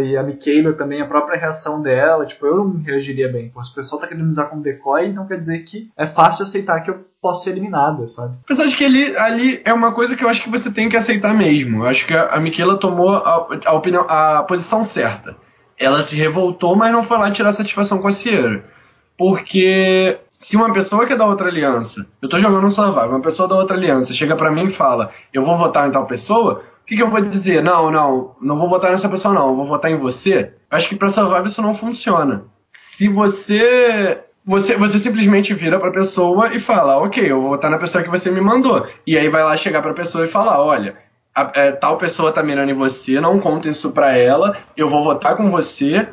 e a Michaela também, a própria reação dela, tipo, eu não reagiria bem. Pô, o pessoal tá querendo usar como decoy, então quer dizer que é fácil aceitar que eu posso ser eliminada, sabe? Apesar de que ali, ali é uma coisa que eu acho que você tem que aceitar mesmo. Eu acho que a, a tomou a, a, opinião, a posição certa. Ela se revoltou, mas não foi lá tirar satisfação com a Sierra. Porque se uma pessoa que é da outra aliança, eu tô jogando um survival, uma pessoa da outra aliança chega para mim e fala, eu vou votar em tal pessoa, o que, que, eu vou dizer? Não, não, não vou votar nessa pessoa não, eu vou votar em você. Acho que pra survival isso não funciona. Se você você, você simplesmente vira pra pessoa e fala, ok, eu vou votar na pessoa que você me mandou. E aí vai lá chegar pra pessoa e falar, olha, a, é, tal pessoa tá mirando em você, não conta isso pra ela, eu vou votar com você,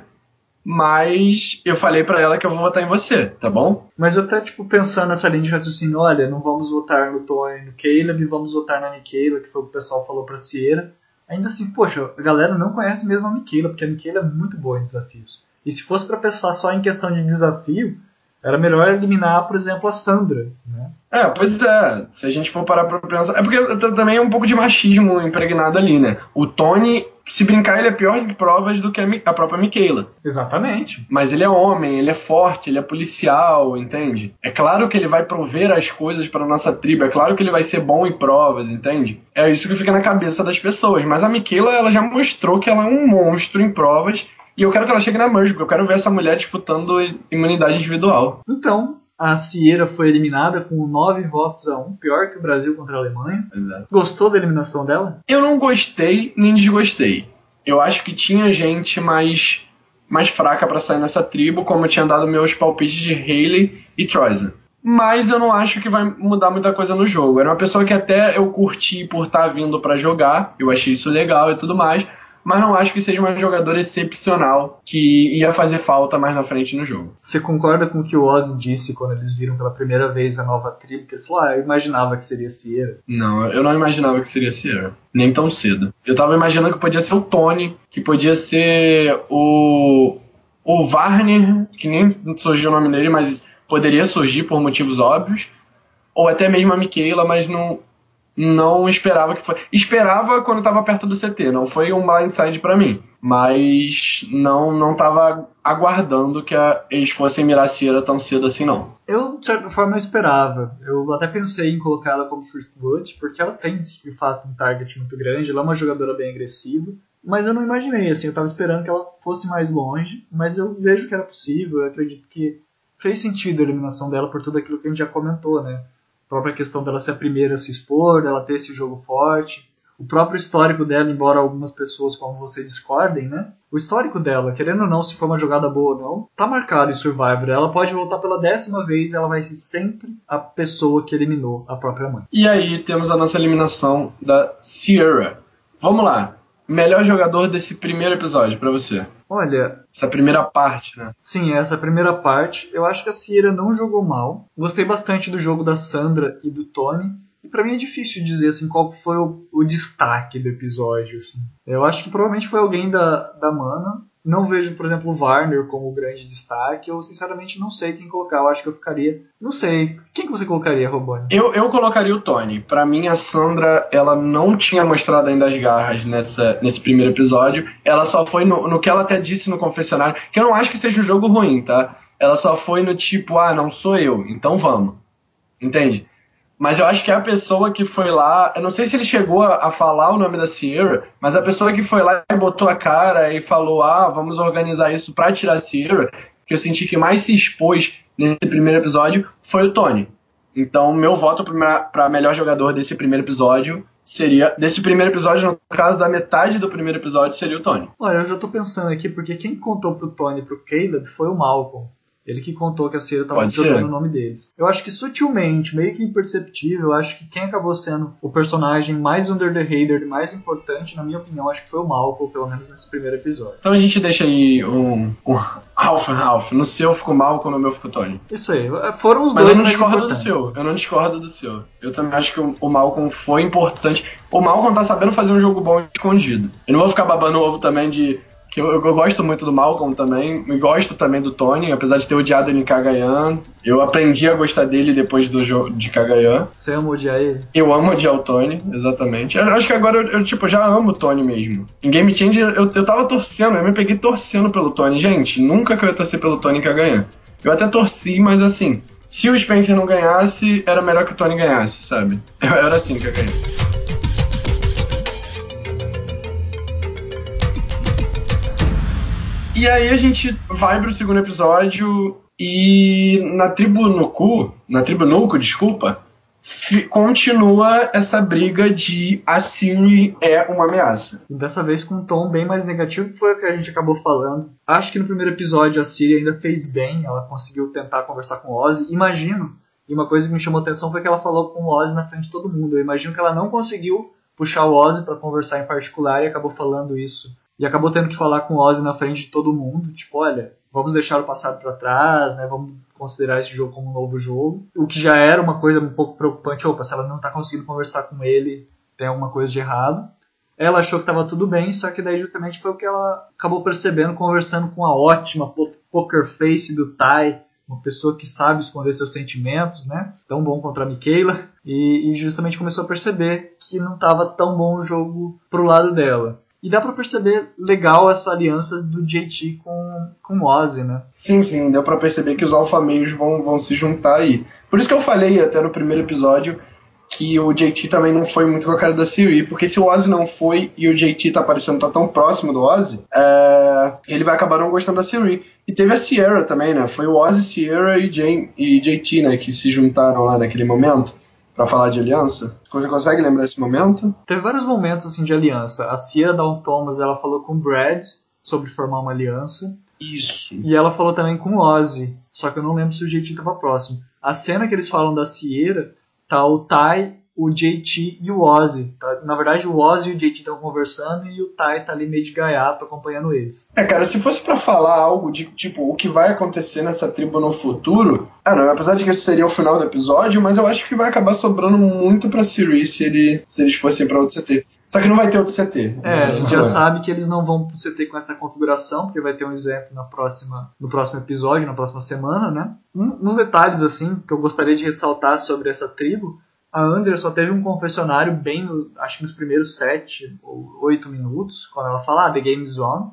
mas eu falei para ela que eu vou votar em você, tá bom? Mas eu até, tipo, pensando nessa linha de raciocínio, olha, não vamos votar no Tony no Caleb, vamos votar na Michaela, que foi o que o pessoal falou pra Sierra. Ainda assim, poxa, a galera não conhece mesmo a Michaela, porque a Michaela é muito boa em desafios. E se fosse para pensar só em questão de desafio, era melhor eliminar, por exemplo, a Sandra, né? É, pois é. Se a gente for parar pra pensar. É porque também é um pouco de machismo impregnado ali, né? O Tony, se brincar, ele é pior de provas do que a, própria Michaela. Exatamente. Mas ele é homem, ele é forte, ele é policial, entende? É claro que ele vai prover as coisas para nossa tribo, é claro que ele vai ser bom em provas, entende? É isso que fica na cabeça das pessoas. Mas a Michaela, ela já mostrou que ela é um monstro em provas e eu quero que ela chegue na Merge, porque eu quero ver essa mulher disputando imunidade individual. Então, a Sierra foi eliminada com 9 votos a 1, pior que o Brasil contra a Alemanha. Exato. Gostou da eliminação dela? Eu não gostei nem desgostei. Eu acho que tinha gente mais, mais fraca para sair nessa tribo, como eu tinha dado meus palpites de Haley e Troyzen. Mas eu não acho que vai mudar muita coisa no jogo. Era uma pessoa que até eu curti por estar tá vindo para jogar, eu achei isso legal e tudo mais, mas não acho que seja uma jogadora excepcional que ia fazer falta mais na frente no jogo. Você concorda com o que o Ozzy disse quando eles viram pela primeira vez a nova tribo? Que ele falou, ah, eu imaginava que seria Sierra. Não, eu não imaginava que seria Sierra. Nem tão cedo. Eu tava imaginando que podia ser o Tony, que podia ser o. O Varner, que nem surgiu o nome dele, mas poderia surgir por motivos óbvios. Ou até mesmo a Michaela, mas não, não esperava que foi. Esperava quando estava perto do CT, não foi um blindside para mim. Mas não não tava aguardando que a, eles fossem mirar Sierra tão cedo assim, não. Eu, de certa forma, esperava. Eu até pensei em colocá-la como First Blood, porque ela tem, de fato, um target muito grande. Ela é uma jogadora bem agressiva. Mas eu não imaginei, assim, eu tava esperando que ela fosse mais longe, mas eu vejo que era possível, eu acredito que fez sentido a eliminação dela por tudo aquilo que a gente já comentou, né? Própria questão dela ser a primeira a se expor, dela ter esse jogo forte, o próprio histórico dela, embora algumas pessoas como você discordem, né? O histórico dela, querendo ou não, se for uma jogada boa ou não, tá marcado em Survivor. Ela pode voltar pela décima vez, ela vai ser sempre a pessoa que eliminou a própria mãe. E aí temos a nossa eliminação da Sierra. Vamos lá. Melhor jogador desse primeiro episódio para você? Olha. Essa primeira parte, né? Sim, essa primeira parte. Eu acho que a Sierra não jogou mal. Gostei bastante do jogo da Sandra e do Tony. E para mim é difícil dizer assim qual foi o, o, destaque do episódio. Assim. Eu acho que provavelmente foi alguém da, da Mana. Não vejo, por exemplo, o Warner como grande destaque. Eu sinceramente não sei quem colocar. Eu acho que eu ficaria. Não sei. Quem que você colocaria, Robone? Eu, eu colocaria o Tony. Para mim, a Sandra, ela não tinha mostrado ainda as garras nessa, nesse primeiro episódio. Ela só foi no, no que ela até disse no confessionário. Que eu não acho que seja um jogo ruim, tá? Ela só foi no tipo, ah, não sou eu, então vamos. Entende? Mas eu acho que a pessoa que foi lá, eu não sei se ele chegou a, a, falar o nome da Sierra, mas a pessoa que foi lá e botou a cara e falou: ah, vamos organizar isso pra tirar a Sierra, que eu senti que mais se expôs nesse primeiro episódio foi o Tony. Então, meu voto para melhor jogador desse primeiro episódio seria. Desse primeiro episódio, no caso da metade do primeiro episódio, seria o Tony. Olha, eu já tô pensando aqui, porque quem contou pro Tony pro Caleb foi o Malcolm. Ele que contou que a Cera estava jogando o nome deles. Eu acho que sutilmente, meio que imperceptível, eu acho que quem acabou sendo o personagem mais under the radar, mais importante, na minha opinião, acho que foi o Malcolm, pelo menos nesse primeiro episódio. Então a gente deixa aí um, um half and half. No seu ficou Malcolm, no meu ficou Tony. Isso aí. Foram os Mas dois. Mas eu não discordo do seu. Eu não discordo do seu. Eu também acho que o, o Malcolm foi importante. O Malcolm tá sabendo fazer um jogo bom escondido. Eu não vou ficar babando ovo também de que eu, eu, gosto muito do Malcolm também, e gosto também do Tony, apesar de ter odiado ele em Kagayan. Eu aprendi a gostar dele depois do jogo de Kagayan. Você ama odiar ele? Eu amo odiar o Tony, exatamente. Eu acho que agora eu, eu, tipo, já amo o Tony mesmo. Em Game Change eu, eu tava torcendo, eu me peguei torcendo pelo Tony. Gente, nunca que eu ia torcer pelo Tony em Kagayan. Eu até torci, mas assim, se o Spencer não ganhasse, era melhor que o Tony ganhasse, sabe? Eu, era assim que eu ganhei. E aí a gente vai pro segundo episódio e na tribo Nuku, na tribo Nuku, desculpa, continua essa briga de a Siri é uma ameaça. Dessa vez com um tom bem mais negativo, que foi o que a gente acabou falando. Acho que no primeiro episódio a Siri ainda fez bem, ela conseguiu tentar conversar com o Ozzy. Imagino, e uma coisa que me chamou atenção foi que ela falou com o Ozzy na frente de todo mundo. Eu imagino que ela não conseguiu puxar o Ozzy para conversar em particular e acabou falando isso e acabou tendo que falar com o Ozzy na frente de todo mundo, tipo, olha, vamos deixar o passado para trás, né? Vamos considerar esse jogo como um novo jogo. O que já era uma coisa um pouco preocupante, opa, se ela não tá conseguindo conversar com ele, tem alguma coisa de errado. Ela achou que estava tudo bem, só que daí justamente foi o que ela acabou percebendo conversando com a ótima poker face do Tai, uma pessoa que sabe esconder seus sentimentos, né? Tão bom contra a Michaela. E, e justamente começou a perceber que não estava tão bom o jogo pro lado dela. E dá para perceber legal essa aliança do JT com, com o Ozzy, né? Sim, sim, deu para perceber que os alfameios vão, vão se juntar aí. Por isso que eu falei até no primeiro episódio que o JT também não foi muito com a cara da Siri, porque se o Ozzy não foi e o JT tá parecendo tá tão próximo do Ozzy, é, ele vai acabar não gostando da Siri. E teve a Sierra também, né? Foi o Ozzy, Sierra e, Jane, e JT, né, que se juntaram lá naquele momento para falar de aliança? Você consegue lembrar desse momento? Teve vários momentos assim de aliança. A Cia Dawn Thomas ela falou com o Brad sobre formar uma aliança. Isso. E ela falou também com o Ozzy, só que eu não lembro se o JT estava próximo. A cena que eles falam da Sierra tá o Ty o JT e o Ozzy. Tá? Na verdade, o Ozzy e o JT estão conversando e o Ty tá ali meio de gaiato acompanhando eles. É, cara, se fosse para falar algo de tipo o que vai acontecer nessa tribo no futuro, ah, não, apesar de que esse seria o final do episódio, mas eu acho que vai acabar sobrando muito pra Siri se, ele, se eles fossem pra outro CT. Só que não vai ter outro CT. É, a gente já sabe que eles não vão pro CT com essa configuração, porque vai ter um exemplo na próxima, no próximo episódio, na próxima semana, né? Um, uns detalhes, assim, que eu gostaria de ressaltar sobre essa tribo a Under só teve um confessionário bem, acho que nos primeiros sete ou oito minutos, quando ela fala, ah, The Game's On.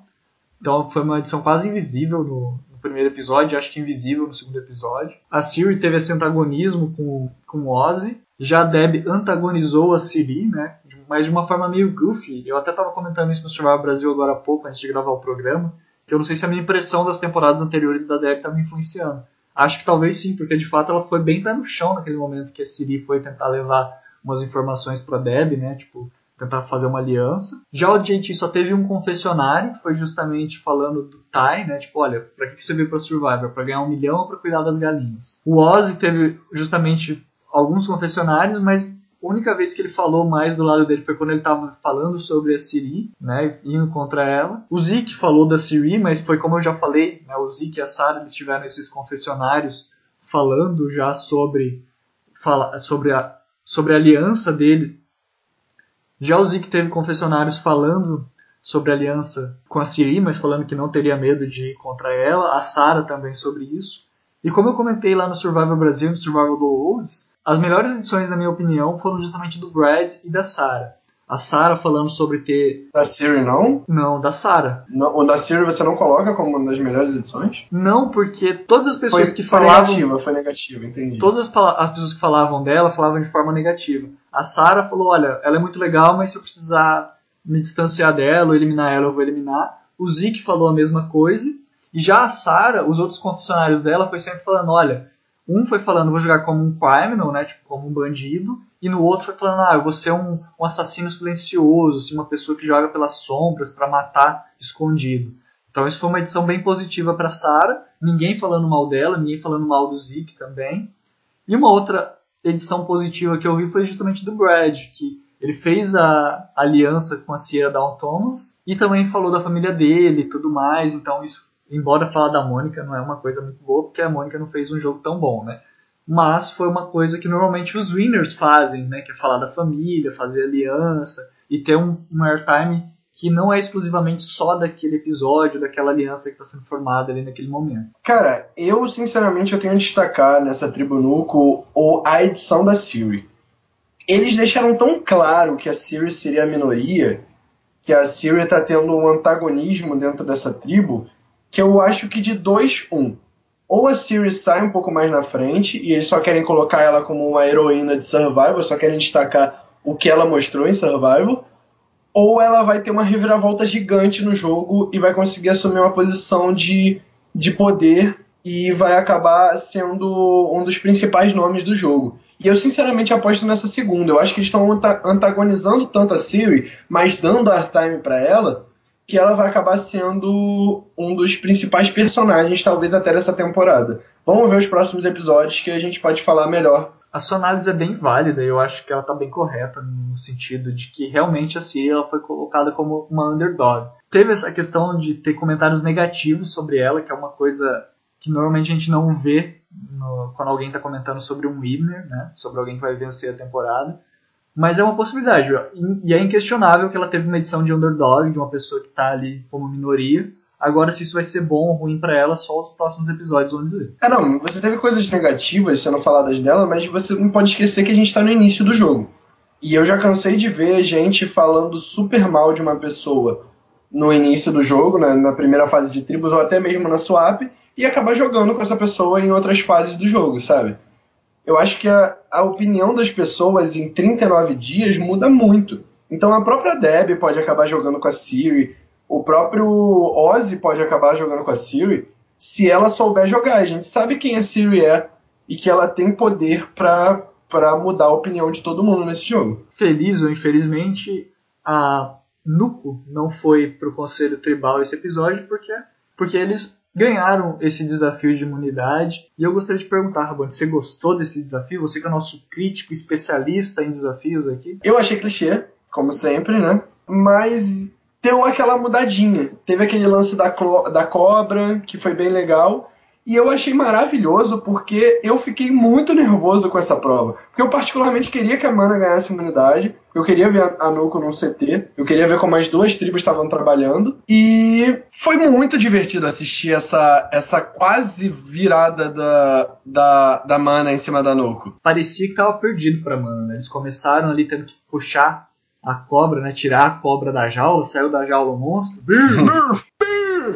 Então foi uma edição quase invisível no, no, primeiro episódio, acho que invisível no segundo episódio. A Siri teve esse antagonismo com, com Ozzy. Já a Deb antagonizou a Siri, né? Mas de uma forma meio goofy. Eu até estava comentando isso no Survival Brasil agora há pouco, antes de gravar o programa, que eu não sei se a minha impressão das temporadas anteriores da Deb está me influenciando. Acho que talvez sim, porque de fato ela foi bem pé no chão naquele momento que a Siri foi tentar levar umas informações para Deb, né? Tipo, tentar fazer uma aliança. Já o JT só teve um confessionário, que foi justamente falando do Ty, né? Tipo, olha, pra que você veio pra Survivor? Pra ganhar um milhão ou pra cuidar das galinhas? O Ozzy teve justamente alguns confessionários, mas a única vez que ele falou mais do lado dele foi quando ele estava falando sobre a Siri, né, indo contra ela. O Zeke falou da Siri, mas foi como eu já falei, né, o Zeke e a Sarah eles tiveram esses confessionários falando já sobre fala, sobre a sobre a aliança dele já o Zeke teve confessionários falando sobre a aliança com a Siri, mas falando que não teria medo de ir contra ela. A Sarah também sobre isso. E como eu comentei lá no Survival Brasil, no Survival do Olds, as melhores edições, na minha opinião, foram justamente do Brad e da Sarah. A Sarah falando sobre ter. Da Siri não? Não, da Sarah. O da Siri você não coloca como uma das melhores edições? Não, porque todas as pessoas foi, que falavam. Foi negativa, foi negativa, entendi. Todas as, as, pessoas que falavam dela falavam de forma negativa. A Sarah falou: olha, ela é muito legal, mas se eu precisar me distanciar dela ou eliminar ela, eu vou eliminar. O Zeke falou a mesma coisa. E já a Sarah, os outros confessionários dela, foi sempre falando: olha, um foi falando, vou jogar como um criminal, né, tipo, como um bandido, e no outro foi falando, ah, eu vou ser um, um assassino silencioso, assim, uma pessoa que joga pelas sombras para matar escondido. Então isso foi uma edição bem positiva para Sarah, ninguém falando mal dela, ninguém falando mal do Zeke também. E uma outra edição positiva que eu vi foi justamente do Brad, que ele fez a aliança com a Sierra Down Thomas e também falou da família dele e tudo mais, então isso embora falar da Mônica não é uma coisa muito boa, porque a Mônica não fez um jogo tão bom, né? Mas foi uma coisa que normalmente os winners fazem, né? Que é falar da família, fazer aliança e ter um, um airtime que não é exclusivamente só daquele episódio, daquela aliança que está sendo formada ali naquele momento. Cara, eu sinceramente eu tenho a destacar nessa Tribunuco ou a edição da Siri. Eles deixaram tão claro que a Siri seria a minoria, que a Siri está tendo um antagonismo dentro dessa tribo, que eu acho que de 2, 1. Um. Ou a Siri sai um pouco mais na frente e eles só querem colocar ela como uma heroína de Survival, só querem destacar o que ela mostrou em Survival, ou ela vai ter uma reviravolta gigante no jogo e vai conseguir assumir uma posição de, de poder e vai acabar sendo um dos principais nomes do jogo. E eu sinceramente aposto nessa segunda. Eu acho que eles estão antagonizando tanto a Siri, mas dando airtime para ela, que ela vai acabar sendo um dos principais personagens, talvez até dessa temporada. Vamos ver os próximos episódios que a gente pode falar melhor. A sua análise é bem válida e eu acho que ela está bem correta no sentido de que realmente a Cia ela foi colocada como uma underdog. Teve essa questão de ter comentários negativos sobre ela, que é uma coisa que normalmente a gente não vê no, quando alguém está comentando sobre um winner, né? sobre alguém que vai vencer a temporada. Mas é uma possibilidade. E é inquestionável que ela teve uma edição de underdog, de uma pessoa que está ali como minoria. Agora, se isso vai ser bom ou ruim para ela, só os próximos episódios vão dizer. É, não, você teve coisas negativas sendo faladas dela, mas você não pode esquecer que a gente está no início do jogo. E eu já cansei de ver gente falando super mal de uma pessoa no início do jogo, né, na primeira fase de tribos, ou até mesmo na swap, e acabar jogando com essa pessoa em outras fases do jogo, sabe? Eu acho que a, a opinião das pessoas em 39 dias muda muito. Então a própria Deb pode acabar jogando com a Siri, o próprio Ozzy pode acabar jogando com a Siri, se ela souber jogar. A gente sabe quem a Siri é e que ela tem poder para para mudar a opinião de todo mundo nesse jogo. Feliz ou infelizmente, a Nuco não foi pro Conselho Tribal esse episódio porque porque eles ganharam esse desafio de imunidade. E eu gostaria de perguntar, Rabone, você gostou desse desafio? Você que é nosso crítico especialista em desafios aqui? Eu achei clichê, como sempre, né? Mas deu aquela mudadinha. Teve aquele lance da, da cobra, que foi bem legal. E eu achei maravilhoso porque eu fiquei muito nervoso com essa prova. Porque eu particularmente queria que a Mana ganhasse imunidade. Eu queria ver a Nuko num CT. Eu queria ver como as duas tribos estavam trabalhando. E foi muito divertido assistir essa, essa quase virada da, da, da Mana em cima da Nuko. Parecia que tava perdido pra Mana, né? Eles começaram ali tendo que puxar a cobra, né? Tirar a cobra da jaula, saiu da jaula o monstro.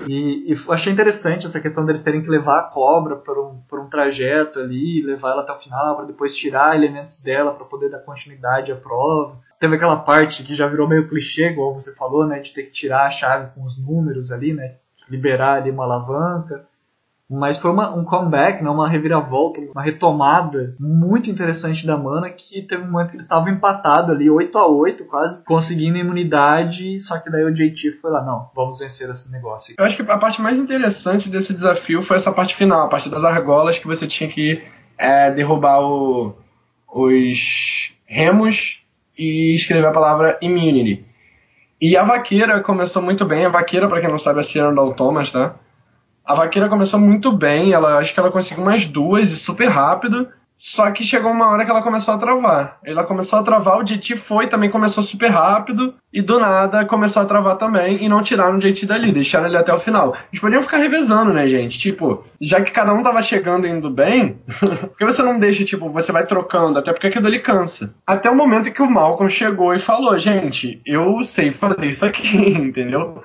E, e achei interessante essa questão deles terem que levar a cobra por um, por um trajeto ali, levar ela até o final, para depois tirar elementos dela para poder dar continuidade à prova. Teve aquela parte que já virou meio clichê, igual você falou, né, de ter que tirar a chave com os números ali, né, liberar ali uma alavanca. Mas foi uma, um comeback, né, uma reviravolta, uma retomada muito interessante da Mana, que teve um momento que eles estavam empatados ali, 8 a 8 quase, conseguindo imunidade, só que daí o JT foi lá, não, vamos vencer esse negócio. Eu acho que a parte mais interessante desse desafio foi essa parte final, a parte das argolas, que você tinha que é, derrubar o, os remos e escrever a palavra immunity. E a vaqueira começou muito bem, a vaqueira, para quem não sabe, é a Cyrano Thomas, tá? A vaqueira começou muito bem, ela acho que ela conseguiu mais duas e super rápido. Só que chegou uma hora que ela começou a travar. Ela começou a travar, o JT foi, também começou super rápido, e do nada começou a travar também, e não tiraram o JT dali, deixaram ele até o final. Eles podiam ficar revezando, né, gente? Tipo, já que cada um tava chegando e indo bem, por que você não deixa, tipo, você vai trocando, até porque aquilo ali cansa. Até o momento que o Malcolm chegou e falou, gente, eu sei fazer isso aqui, entendeu?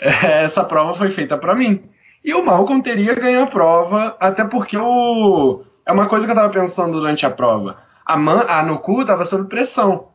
Essa prova foi feita para mim. E o Malcolm teria ganho a prova, até porque o. É uma coisa que eu tava pensando durante a prova. A, Man, a Nuku tava sob pressão.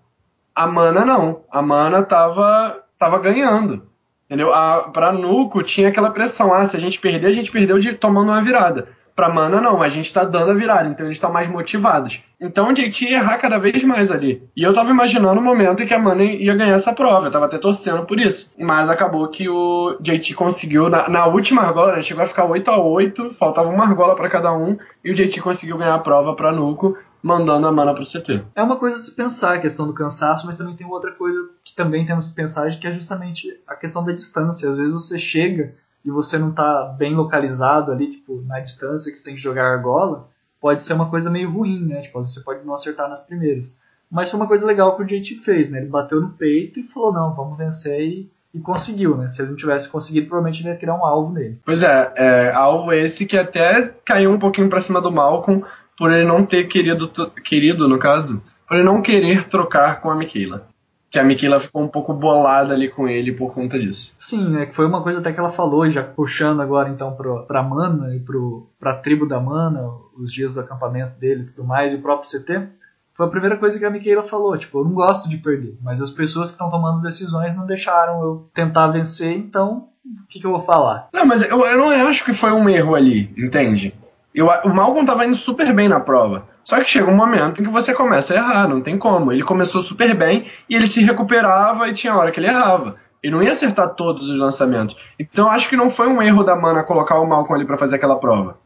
A Mana não. A Mana tava, tava ganhando. Entendeu? A, pra Nuku tinha aquela pressão. Ah, se a gente perder, a gente perdeu de tomando uma virada. Pra Mana, não, a gente tá dando a virada, então eles estão mais motivados. Então o JT ia errar cada vez mais ali. E eu tava imaginando o momento em que a Mana ia ganhar essa prova, eu tava até torcendo por isso. Mas acabou que o JT conseguiu, na, na última argola, né, chegou a ficar 8 a 8 faltava uma argola para cada um, e o JT conseguiu ganhar a prova pra Nuco, mandando a mana pro CT. É uma coisa a se pensar, a questão do cansaço, mas também tem outra coisa que também temos que pensar, que é justamente a questão da distância. Às vezes você chega e você não está bem localizado ali, tipo, na distância que você tem que jogar a argola, pode ser uma coisa meio ruim, né? Tipo, você pode não acertar nas primeiras. Mas foi uma coisa legal que o JT fez, né? Ele bateu no peito e falou, não, vamos vencer e, e conseguiu, né? Se ele não tivesse conseguido, provavelmente ele ia criar um alvo nele. Pois é, é alvo esse que até caiu um pouquinho para cima do Malcolm por ele não ter querido, querido no caso, por ele não querer trocar com a Michaela que a Mikila ficou um pouco bolada ali com ele por conta disso. Sim, né? Que foi uma coisa até que ela falou, já puxando agora então pro, pra Mana e pro, pra tribo da Mana, os dias do acampamento dele e tudo mais, e o próprio CT. Foi a primeira coisa que a Michaela falou, tipo, eu não gosto de perder, mas as pessoas que estão tomando decisões não deixaram eu tentar vencer, então o que, que eu vou falar? Não, mas eu, eu não acho que foi um erro ali, entende? Eu, o Malcolm tava indo super bem na prova. Só que chega um momento em que você começa a errar, não tem como. Ele começou super bem e ele se recuperava e tinha hora que ele errava. Ele não ia acertar todos os lançamentos. Então acho que não foi um erro da Mana colocar o Malcolm ali para fazer aquela prova.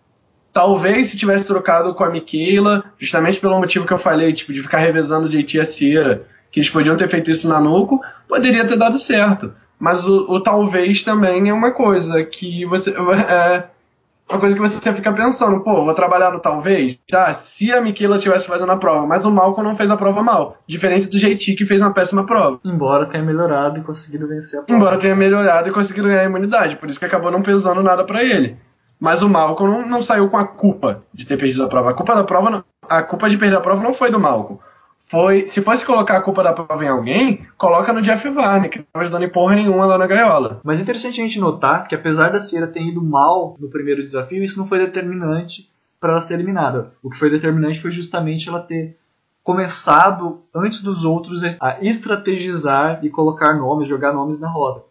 Talvez se tivesse trocado com a Michaela, justamente pelo motivo que eu falei, tipo, de ficar revezando de JT a Cira, que eles podiam ter feito isso na Nuco, poderia ter dado certo. Mas o, o talvez também é uma coisa que você. É, uma coisa que você fica pensando, pô, vou trabalhar no talvez. Ah, se a Miquela tivesse fazendo a prova, mas o Malcolm não fez a prova mal. Diferente do JT que fez uma péssima prova. Embora tenha melhorado e conseguido vencer a prova. Embora tenha melhorado e conseguido ganhar a imunidade. Por isso que acabou não pesando nada para ele. Mas o Malcolm não, não, saiu com a culpa de ter perdido a prova. A culpa da prova, não, a culpa de perder a prova não foi do Malcolm foi. Se fosse colocar a culpa da prova em alguém, coloca no Jeff Varney, que não estava ajudando em porra nenhuma lá na gaiola. Mas é interessante a gente notar que apesar da Sierra ter ido mal no primeiro desafio, isso não foi determinante para ela ser eliminada. O que foi determinante foi justamente ela ter começado antes dos outros a estrategizar e colocar nomes, jogar nomes na roda.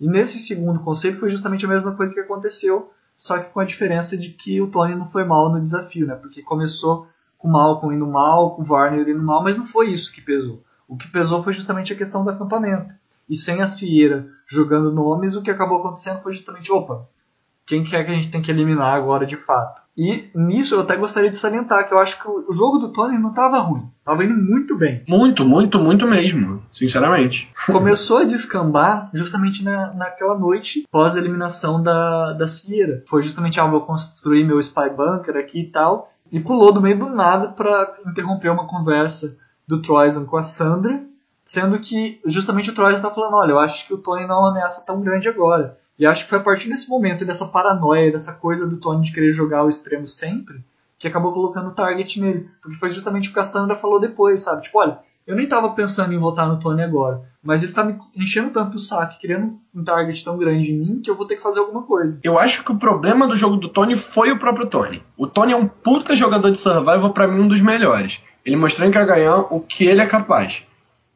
E nesse segundo conceito foi justamente a mesma coisa que aconteceu, só que com a diferença de que o Tony não foi mal no desafio, né? Porque começou com o Malcolm indo mal, com o Warner indo mal, mas não foi isso que pesou. O que pesou foi justamente a questão do acampamento. E sem a Sierra jogando nomes, o que acabou acontecendo foi justamente, opa, quem quer que a gente tem que eliminar agora de fato? E nisso eu até gostaria de salientar que eu acho que o jogo do Tony não estava ruim, estava indo muito bem. Muito, muito, muito mesmo, sinceramente. Começou a descambar justamente na, naquela noite pós eliminação da, da Sierra. Foi justamente, ah, vou construir meu Spy Bunker aqui e tal e pulou do meio do nada para interromper uma conversa do Troyson com a Sandra, sendo que justamente o Troyson está falando, olha, eu acho que o Tony não é uma ameaça tão grande agora. E acho que foi a partir desse momento, dessa paranoia, dessa coisa do Tony de querer jogar o extremo sempre, que acabou colocando o target nele. Porque foi justamente o que a Sandra falou depois, sabe? Tipo, olha, eu nem tava pensando em votar no Tony agora, mas ele tá me enchendo tanto o saco, criando um target tão grande em mim, que eu vou ter que fazer alguma coisa. Eu acho que o problema do jogo do Tony foi o próprio Tony. O Tony é um puta jogador de survival, para mim, um dos melhores. Ele mostrou em Kagayan o que ele é capaz.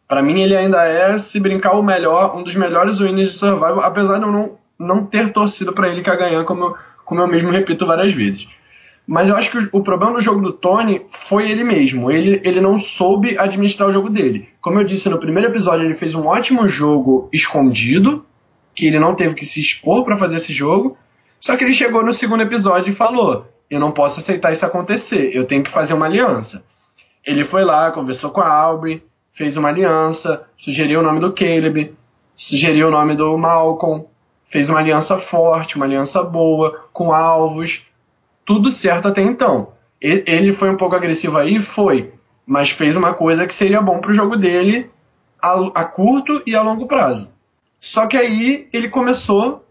Para mim, ele ainda é, se brincar, o melhor, um dos melhores winners de survival, apesar de eu não, não ter torcido para ele Kagayan, como, como eu mesmo repito várias vezes. Mas eu acho que o, problema do jogo do Tony foi ele mesmo. Ele, ele não soube administrar o jogo dele. Como eu disse no primeiro episódio, ele fez um ótimo jogo escondido, que ele não teve que se expor para fazer esse jogo. Só que ele chegou no segundo episódio e falou: Eu não posso aceitar isso acontecer, eu tenho que fazer uma aliança. Ele foi lá, conversou com a Aubrey, fez uma aliança, sugeriu o nome do Caleb, sugeriu o nome do Malcolm, fez uma aliança forte, uma aliança boa, com alvos tudo certo até então. Ele foi um pouco agressivo aí? Foi. Mas fez uma coisa que seria bom pro jogo dele a, a curto e a longo prazo. Só que aí ele começou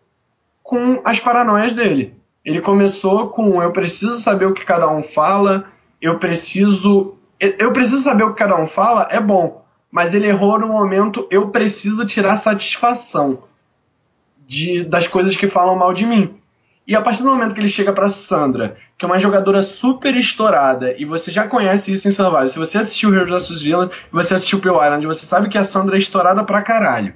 com as paranoias dele. Ele começou com eu preciso saber o que cada um fala, eu preciso eu preciso saber o que cada um fala, é bom, mas ele errou no momento eu preciso tirar satisfação de, das coisas que falam mal de mim. E a partir do momento que ele chega para Sandra, que é uma jogadora super estourada, e você já conhece isso em Survival, se você assistiu Heroes vs Villain, você assistiu Pale Island, você sabe que a Sandra é estourada pra caralho.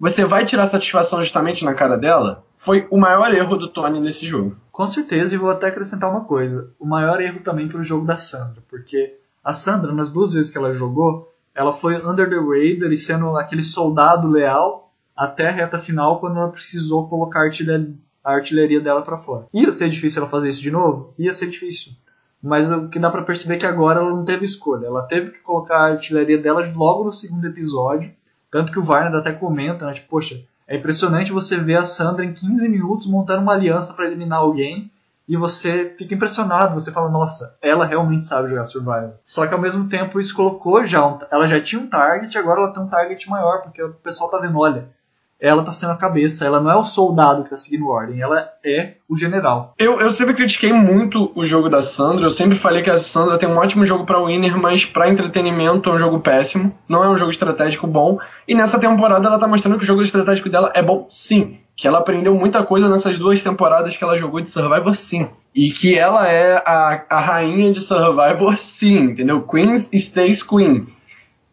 Você vai tirar satisfação justamente na cara dela? Foi o maior erro do Tony nesse jogo. Com certeza, e vou até acrescentar uma coisa. O maior erro também pro jogo da Sandra, porque a Sandra, nas duas vezes que ela jogou, ela foi under the radar e sendo aquele soldado leal até a reta final, quando ela precisou colocar artilharia a artilharia dela para fora. Ia ser difícil ela fazer isso de novo? Ia ser difícil. Mas o que dá para perceber é que agora ela não teve escolha. Ela teve que colocar a artilharia dela logo no segundo episódio. Tanto que o Varner até comenta, né? Tipo, poxa, é impressionante você ver a Sandra em 15 minutos montando uma aliança para eliminar alguém. E você fica impressionado, você fala, nossa, ela realmente sabe jogar Survival. Só que ao mesmo tempo isso colocou já, um, ela já tinha um target, agora ela tem um target maior, porque o pessoal tá vendo, olha, ela tá sendo a cabeça, ela não é o soldado que tá seguindo ordem, ela é o general. Eu, eu sempre critiquei muito o jogo da Sandra, eu sempre falei que a Sandra tem um ótimo jogo para winner, mas para entretenimento é um jogo péssimo, não é um jogo estratégico bom, e nessa temporada ela tá mostrando que o jogo estratégico dela é bom sim, que ela aprendeu muita coisa nessas duas temporadas que ela jogou de Survivor sim, e que ela é a, a rainha de Survivor sim, entendeu? Queen stays Queen.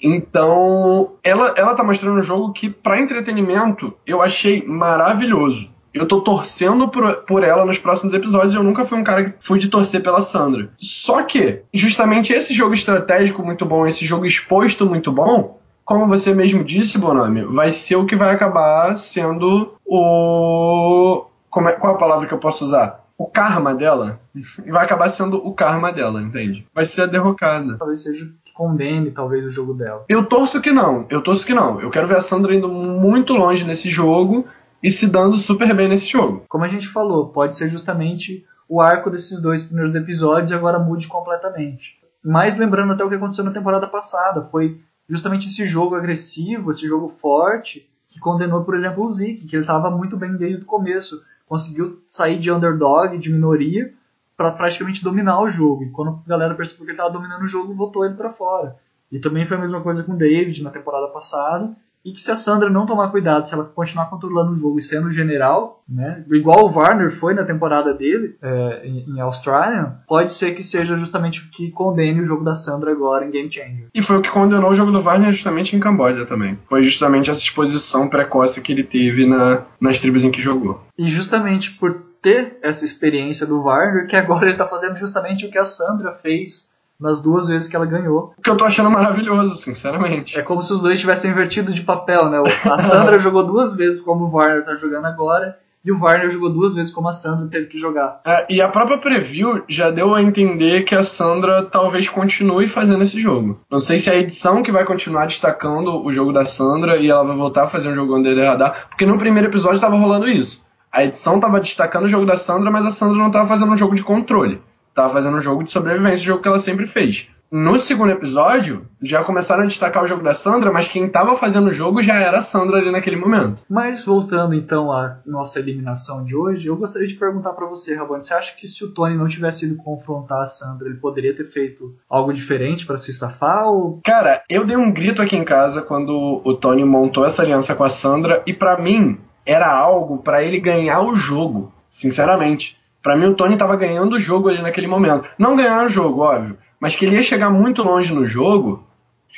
Então, ela, ela tá mostrando um jogo que, para entretenimento, eu achei maravilhoso. Eu tô torcendo por, por ela nos próximos episódios. Eu nunca fui um cara que fui de torcer pela Sandra. Só que, justamente esse jogo estratégico muito bom, esse jogo exposto muito bom, como você mesmo disse, Bonami, vai ser o que vai acabar sendo o. Como é, qual é a palavra que eu posso usar? O karma dela. Vai acabar sendo o karma dela, entende? Vai ser a derrocada. Talvez seja condene talvez o jogo dela. Eu torço que não, eu torço que não. Eu quero ver a Sandra indo muito longe nesse jogo e se dando super bem nesse jogo. Como a gente falou, pode ser justamente o arco desses dois primeiros episódios e agora mude completamente. Mas lembrando até o que aconteceu na temporada passada, foi justamente esse jogo agressivo, esse jogo forte, que condenou, por exemplo, o Zeke, que ele estava muito bem desde o começo. Conseguiu sair de underdog, de minoria, para praticamente dominar o jogo. E quando a galera percebeu que ele estava dominando o jogo, votou ele para fora. E também foi a mesma coisa com o David na temporada passada. E que se a Sandra não tomar cuidado, se ela continuar controlando o jogo e sendo general, né, igual o Warner foi na temporada dele é, em, em Austrália, pode ser que seja justamente o que condene o jogo da Sandra agora em Game Changer. E foi o que condenou o jogo do Warner justamente em Camboja também. Foi justamente essa exposição precoce que ele teve na, nas tribos em que jogou. E justamente por ter essa experiência do Warner, que agora ele está fazendo justamente o que a Sandra fez nas duas vezes que ela ganhou. O que eu tô achando maravilhoso, sinceramente. É como se os dois tivessem invertido de papel, né? A Sandra jogou duas vezes como o Warner tá jogando agora, e o Warner jogou duas vezes como a Sandra teve que jogar. É, e a própria preview já deu a entender que a Sandra talvez continue fazendo esse jogo. Não sei se é a edição que vai continuar destacando o jogo da Sandra e ela vai voltar a fazer um jogo under the radar, porque no primeiro episódio estava rolando isso a edição tava destacando o jogo da Sandra, mas a Sandra não tava fazendo um jogo de controle. Tava fazendo um jogo de sobrevivência, o jogo que ela sempre fez. no segundo episódio, já começaram a destacar o jogo da Sandra, mas quem estava fazendo o jogo já era a Sandra ali naquele momento. Mas voltando então à nossa eliminação de hoje, eu gostaria de perguntar para você, Rabone, você acha que se o Tony não tivesse ido confrontar a Sandra, ele poderia ter feito algo diferente para se safar? Ou... Cara, eu dei um grito aqui em casa quando o Tony montou essa aliança com a Sandra, e para mim era algo para ele ganhar o jogo, sinceramente. Para mim, o Tony estava ganhando o jogo ali naquele momento. Não ganhar o jogo, óbvio mas que ele ia chegar muito longe no jogo,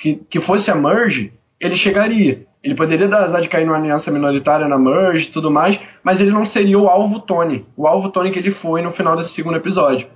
que, que fosse a merge, ele chegaria. Ele poderia dar azar de cair numa aliança minoritária na merge e tudo mais, mas ele não seria o alvo Tony, o alvo Tony que ele foi no final desse segundo episódio.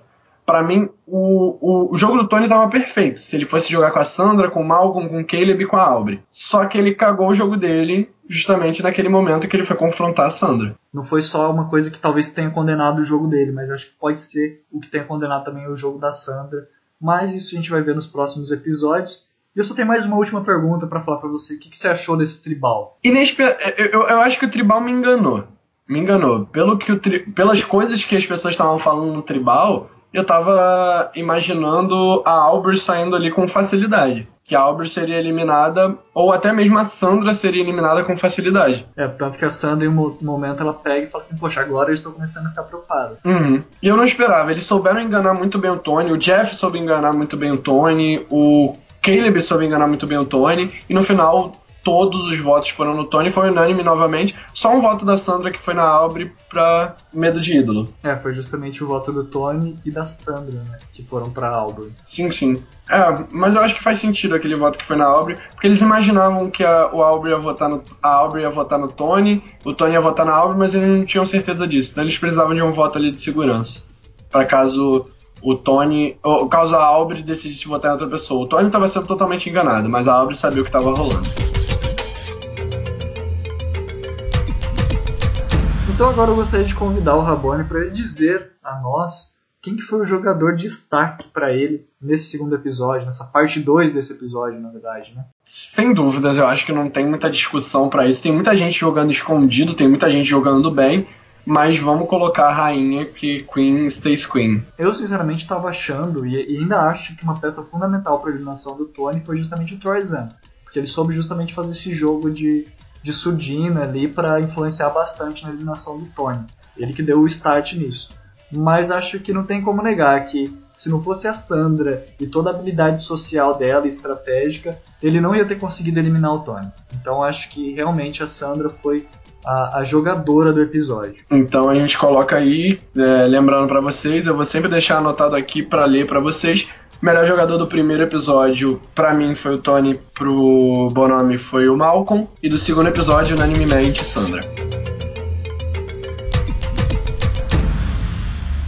Para mim, o, o, o, jogo do Tony estava perfeito. Se ele fosse jogar com a Sandra, com o Malcolm, com o Caleb e com a Aubrey. Só que ele cagou o jogo dele justamente naquele momento que ele foi confrontar a Sandra. Não foi só uma coisa que talvez tenha condenado o jogo dele, mas acho que pode ser o que tenha condenado também o jogo da Sandra mas isso a gente vai ver nos próximos episódios. E eu só tenho mais uma última pergunta para falar para você. O que, que, você achou desse tribal? Inesper... Eu, eu, eu, acho que o tribal me enganou. Me enganou. Pelo que tri... Pelas coisas que as pessoas estavam falando no tribal, eu tava imaginando a Albert saindo ali com facilidade que a Aubrey seria eliminada, ou até mesmo a Sandra seria eliminada com facilidade. É, tanto que a Sandra, em um momento, ela pega e fala assim, poxa, agora eu estou começando a ficar preocupada. Uhum. E eu não esperava, eles souberam enganar muito bem o Tony, o Jeff soube enganar muito bem o Tony, o Caleb soube enganar muito bem o Tony, e no final todos os votos foram no Tony, foi unânime novamente. Só um voto da Sandra que foi na Aubrey pra Medo de Ídolo. É, foi justamente o voto do Tony e da Sandra, né? Que foram pra Aubrey. Sim, sim. É, mas eu acho que faz sentido aquele voto que foi na Aubrey, porque eles imaginavam que a, o Aubrey ia votar no, a Aubrey ia votar no Tony, o Tony ia votar na Aubrey, mas eles não tinham certeza disso. Então eles precisavam de um voto ali de segurança. para caso o Tony. Ou caso a Aubrey decidisse votar em outra pessoa. O Tony estava sendo totalmente enganado, mas a Aubrey sabia o que estava rolando. Então agora eu gostaria de convidar o Rabone para ele dizer a nós quem que foi o jogador de destaque para ele nesse segundo episódio, nessa parte 2 desse episódio, na verdade, né? Sem dúvidas, eu acho que não tem muita discussão para isso. Tem muita gente jogando escondido, tem muita gente jogando bem, mas vamos colocar a rainha que Queen stays Queen. Eu sinceramente estava achando e, ainda acho que uma peça fundamental para a eliminação do Tony foi justamente o Troyzan, porque ele soube justamente fazer esse jogo de de surdina ali para influenciar bastante na eliminação do Tony. Ele que deu o start nisso. Mas acho que não tem como negar que se não fosse a Sandra e toda a habilidade social dela, estratégica, ele não ia ter conseguido eliminar o Tony. Então acho que realmente a Sandra foi a, a jogadora do episódio. Então a gente coloca aí, é, lembrando para vocês, eu vou sempre deixar anotado aqui para ler para vocês Melhor jogador do primeiro episódio, para mim, foi o Tony, pro Bonomi foi o Malcolm, e do segundo episódio, unanimemente, Sandra.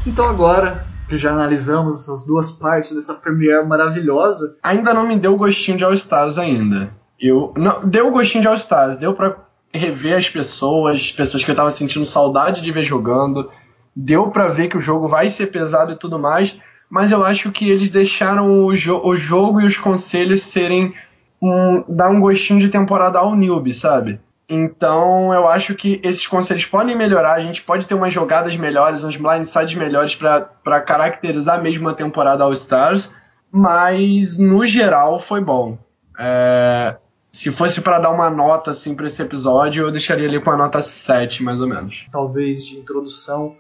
Então agora que já analisamos as duas partes dessa premiere maravilhosa. Ainda não me deu gostinho de All Stars ainda. Eu não deu gostinho de All Stars, deu para rever as pessoas, pessoas que eu tava sentindo saudade de ver jogando. Deu para ver que o jogo vai ser pesado e tudo mais, mas eu acho que eles deixaram o, jo o jogo e os conselhos serem um, dar um gostinho de temporada ao newbie, sabe? Então eu acho que esses conselhos podem melhorar, a gente pode ter umas jogadas melhores, uns blindsides melhores para caracterizar mesmo a temporada All Stars, mas no geral foi bom. É, se fosse para dar uma nota assim para esse episódio, eu deixaria ali com a nota 7, mais ou menos. Talvez de introdução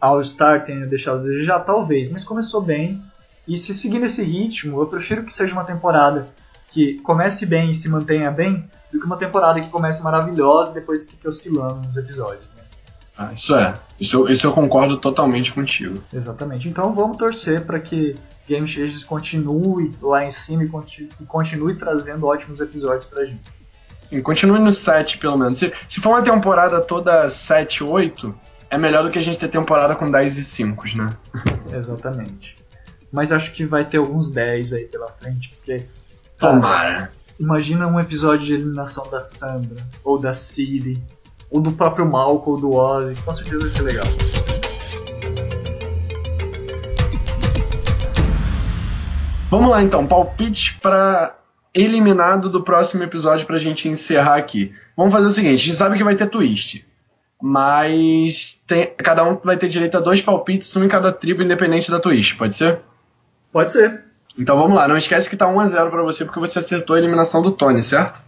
All-Star tenha deixado a desejar, talvez, mas começou bem. E se seguir nesse ritmo, eu prefiro que seja uma temporada que comece bem e se mantenha bem, do que uma temporada que comece maravilhosa e depois fique oscilando nos episódios. Né? Ah, isso é. Isso, isso eu concordo totalmente contigo. Exatamente. Então vamos torcer para que Game Changers continue lá em cima e continue, e continue trazendo ótimos episódios pra gente. Sim, continue no 7 pelo menos. Se, se for uma temporada toda 7, 8, é melhor do que a gente ter temporada com 10 e 5, né? Exatamente. Mas acho que vai ter alguns 10 aí pela frente, porque. Tomara. Imagina um episódio de eliminação da Sandra, ou da Ciri, ou do próprio Malcolm, ou do Ozzy, com certeza vai ser legal. Vamos lá então, palpite para eliminado do próximo episódio pra gente encerrar aqui. Vamos fazer o seguinte, a gente sabe que vai ter twist. Mas tem, cada um vai ter direito a dois palpites, um em cada tribo, independente da twist, pode ser? Pode ser. Então vamos lá, não esquece que tá 1x0 para você porque você acertou a eliminação do Tony, certo?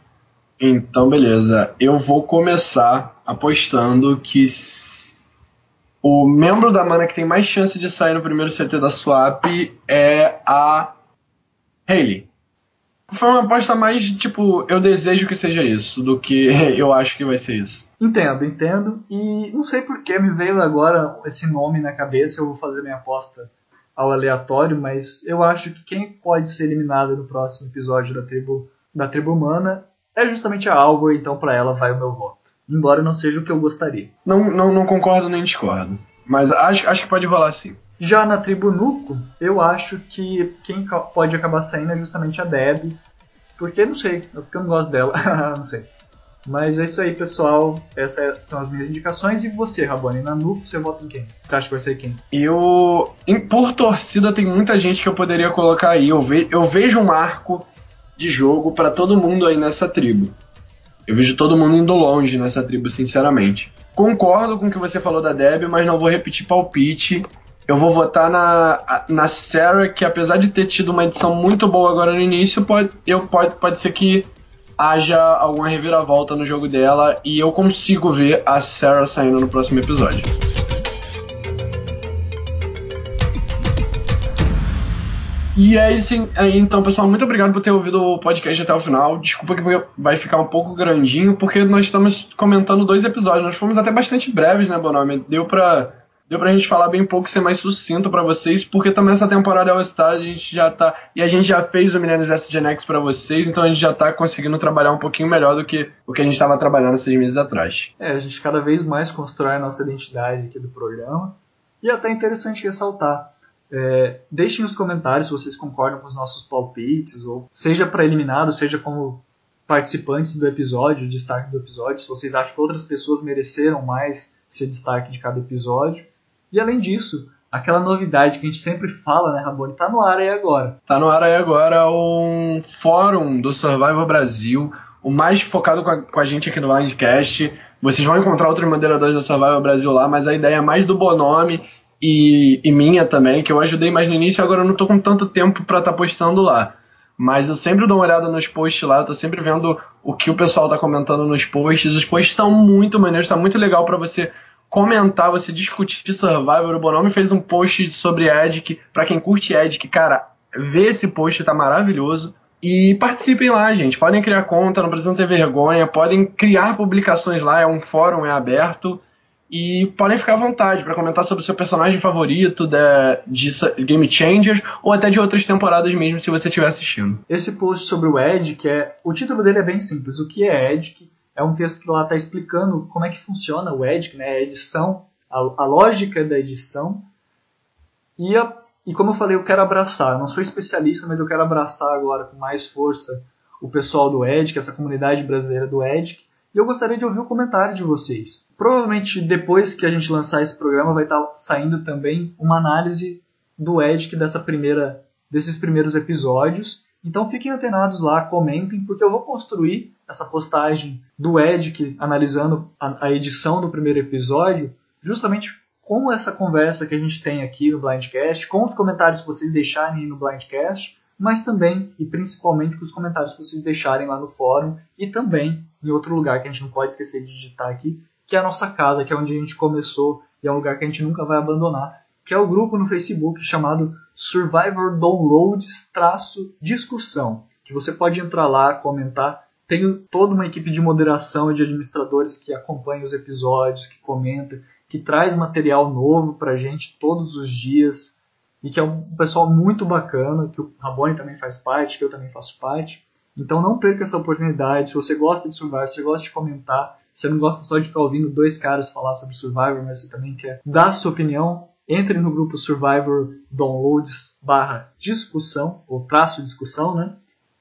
Então beleza, eu vou começar apostando que o membro da mana que tem mais chance de sair no primeiro CT da swap é a Hayley. Foi uma aposta mais tipo, eu desejo que seja isso, do que eu acho que vai ser isso. Entendo, entendo. E não sei por que me veio agora esse nome na cabeça, eu vou fazer minha aposta ao aleatório, mas eu acho que quem pode ser eliminado no próximo episódio da tribo, da tribo humana é justamente a Albor, então para ela vai o meu voto. Embora não seja o que eu gostaria. Não, não, não concordo nem discordo. Mas acho, acho que pode rolar sim. Já na tribo Nuco, eu acho que quem pode acabar saindo é justamente a Deb. Porque não sei, é porque eu não gosto dela, não sei. Mas é isso aí, pessoal. Essas são as minhas indicações. E você, Rabone, na Nuco, você vota em quem? Você acha que vai ser quem? Eu. Em, por torcida, tem muita gente que eu poderia colocar aí. Eu, ve, eu vejo um arco de jogo para todo mundo aí nessa tribo. Eu vejo todo mundo indo longe nessa tribo, sinceramente. Concordo com o que você falou da Deb, mas não vou repetir palpite. Eu vou votar na, na Sarah, que apesar de ter tido uma edição muito boa agora no início, pode, eu, pode, pode ser que haja alguma reviravolta no jogo dela e eu consigo ver a Sarah saindo no próximo episódio. E é isso aí, então, pessoal. Muito obrigado por ter ouvido o podcast até o final. Desculpa que vai ficar um pouco grandinho, porque nós estamos comentando dois episódios. Nós fomos até bastante breves, né, Bonome? Deu pra, deu pra gente falar bem pouco, ser mais sucinto para vocês, porque também essa temporada All Star a gente já tá. E a gente já fez o Millennium Dress Gen X pra vocês, então a gente já tá conseguindo trabalhar um pouquinho melhor do que o que a gente estava trabalhando seis meses atrás. É, a gente cada vez mais constrói a nossa identidade aqui do programa. E é até interessante ressaltar é, deixem nos comentários se vocês concordam com os nossos palpites, ou seja para eliminado, seja como participantes do episódio, destaque do episódio, se vocês acham que outras pessoas mereceram mais ser destaque de cada episódio. E além disso, aquela novidade que a gente sempre fala, né, Rabone, tá no ar aí agora. Tá no ar aí agora um fórum do Survival Brasil, o mais focado com a, com a gente aqui no Blindcast. Vocês vão encontrar outros moderadores da Survival Brasil lá, mas a ideia é mais do Bonome e, e, minha também, que eu ajudei mais no início, agora eu não tô com tanto tempo para estar tá postando lá. Mas eu sempre dou uma olhada nos posts lá, eu tô sempre vendo o que o pessoal tá comentando nos posts. Os posts estão muito maneiros, tá muito legal para você comentar, você discutir Survivor. O Bonome fez um post sobre Edic, para quem curte Edic, cara, vê esse post, tá maravilhoso. E participem lá, gente. Podem criar conta, não precisam ter vergonha, podem criar publicações lá, é um fórum, é aberto. E podem ficar à vontade para comentar sobre o seu personagem favorito de, de, Game Changers ou até de outras temporadas mesmo, se você estiver assistindo. Esse post sobre o Ed, que é. O título dele é bem simples. O que é Ed? É um texto que lá está explicando como é que funciona o Ed, né? A edição, a, a lógica da edição. E, a, e como eu falei, eu quero abraçar. Eu não sou especialista, mas eu quero abraçar agora com mais força o pessoal do Edic, essa comunidade brasileira do Edic e eu gostaria de ouvir o comentário de vocês. Provavelmente depois que a gente lançar esse programa vai estar saindo também uma análise do Edic dessa primeira, desses primeiros episódios. Então fiquem antenados lá, comentem, porque eu vou construir essa postagem do Edic analisando a, a edição do primeiro episódio, justamente com essa conversa que a gente tem aqui no Blindcast, com os comentários que vocês deixarem no Blindcast, mas também e principalmente com os comentários que vocês deixarem lá no fórum e também em outro lugar que a gente não pode esquecer de digitar aqui, que é a nossa casa, que é onde a gente começou e é um lugar que a gente nunca vai abandonar, que é o grupo no Facebook chamado Survivor Downloads discussão, que você pode entrar lá, comentar. Tenho toda uma equipe de moderação e de administradores que acompanha os episódios, que comenta, que traz material novo pra gente todos os dias e que é um pessoal muito bacana, que o Rabone também faz parte, que eu também faço parte. Então não perca essa oportunidade. Se você gosta de Survivor, se você gosta de comentar, se você não gosta só de ficar ouvindo dois caras falar sobre Survivor, mas você também quer dar sua opinião, entre no grupo Survivor Downloads barra discussão, ou traço discussão, né?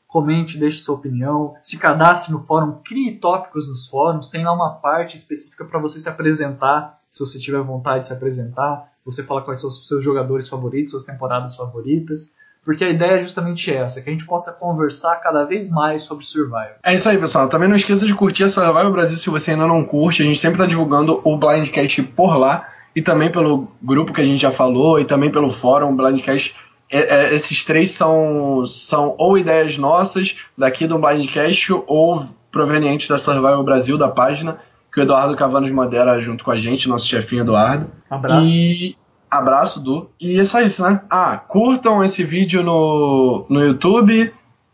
Comente, deixe sua opinião, se cadastre no fórum, crie tópicos nos fóruns, tem lá uma parte específica para você se apresentar, se você tiver vontade de se apresentar você fala quais são os seus jogadores favoritos, suas temporadas favoritas, porque a ideia é justamente essa, que a gente possa conversar cada vez mais sobre Survival. É isso aí, pessoal. Também não esqueça de curtir a Survival Brasil se você ainda não curte. A gente sempre está divulgando o Blindcast por lá e também pelo grupo que a gente já falou e também pelo fórum. Blindcast é, esses três são, são ou ideias nossas daqui do Blindcast ou provenientes da Survival Brasil, da página, que o Eduardo Cavanos modera junto com a gente, nosso chefinho Eduardo. Abraço. E abraço, Du. E é só isso, né? Ah, curtam esse vídeo no, no YouTube.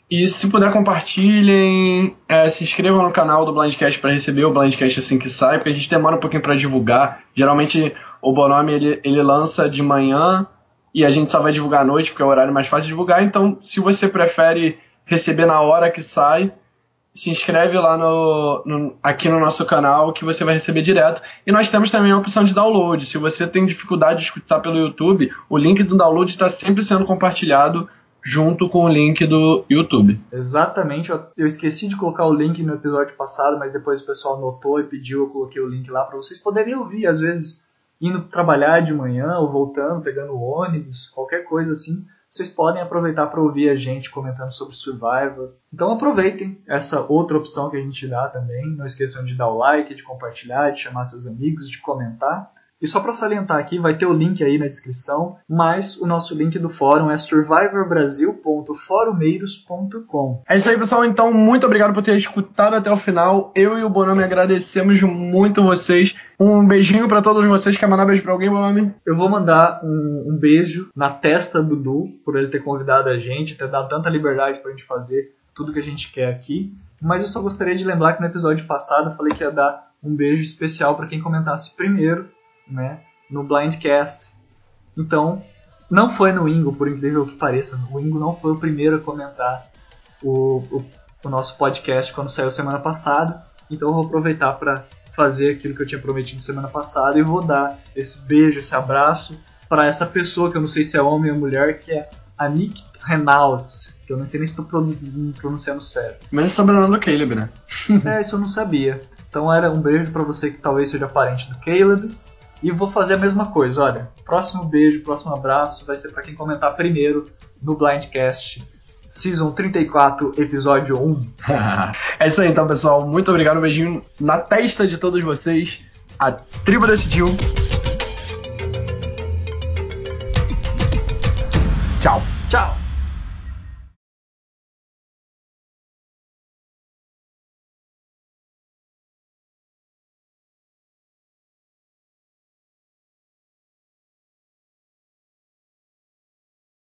E se puder, compartilhem. É, se inscrevam no canal do Blindcast para receber o Blindcast assim que sai, porque a gente demora um pouquinho para divulgar. Geralmente o Bonome ele, ele lança de manhã e a gente só vai divulgar à noite, porque é o horário mais fácil de divulgar. Então, se você prefere receber na hora que sai, se inscreve lá no, no, aqui no nosso canal que você vai receber direto. E nós temos também a opção de download. Se você tem dificuldade de escutar pelo YouTube, o link do download está sempre sendo compartilhado junto com o link do YouTube. Exatamente. Eu esqueci de colocar o link no episódio passado, mas depois o pessoal notou e pediu, eu coloquei o link lá para vocês poderem ouvir. Às vezes indo trabalhar de manhã ou voltando, pegando ônibus, qualquer coisa assim, vocês podem aproveitar para ouvir a gente comentando sobre Survivor. Então aproveitem essa outra opção que a gente dá também. Não esqueçam de dar o like, de compartilhar, de chamar seus amigos, de comentar. E só para salientar aqui, vai ter o link aí na descrição, mas o nosso link do fórum é survivorbrasil.forumeiros.com. É isso aí, pessoal. Então, muito obrigado por ter escutado até o final. Eu e o Bonami agradecemos muito vocês. Um beijinho para todos vocês. Quer mandar beijo para alguém, Bonami? Eu vou mandar um, um, beijo na testa do Du, por ele ter convidado a gente, ter dado tanta liberdade pra gente fazer tudo que a gente quer aqui. Mas eu só gostaria de lembrar que no episódio passado eu falei que ia dar um beijo especial para quem comentasse primeiro né, no Blindcast. Então, não foi no Ingo, por incrível que pareça. O Ingo não foi o primeiro a comentar o, o, o nosso podcast quando saiu semana passada. Então, eu vou aproveitar para fazer aquilo que eu tinha prometido semana passada e vou dar esse beijo, esse abraço para essa pessoa que eu não sei se é homem ou mulher, que é a Nick Reynolds. Que eu não sei nem se estou pronunciando certo. Menos sobrenome do Caleb, né? é, isso eu não sabia. Então era um beijo para você que talvez seja parente do Caleb. E vou fazer a mesma coisa, olha. Próximo beijo, próximo abraço vai ser para quem comentar primeiro no Blindcast Season 34, episódio 1. é isso aí então, pessoal. Muito obrigado. Um beijinho na testa de todos vocês. A tribo decidiu. Tchau. Tchau.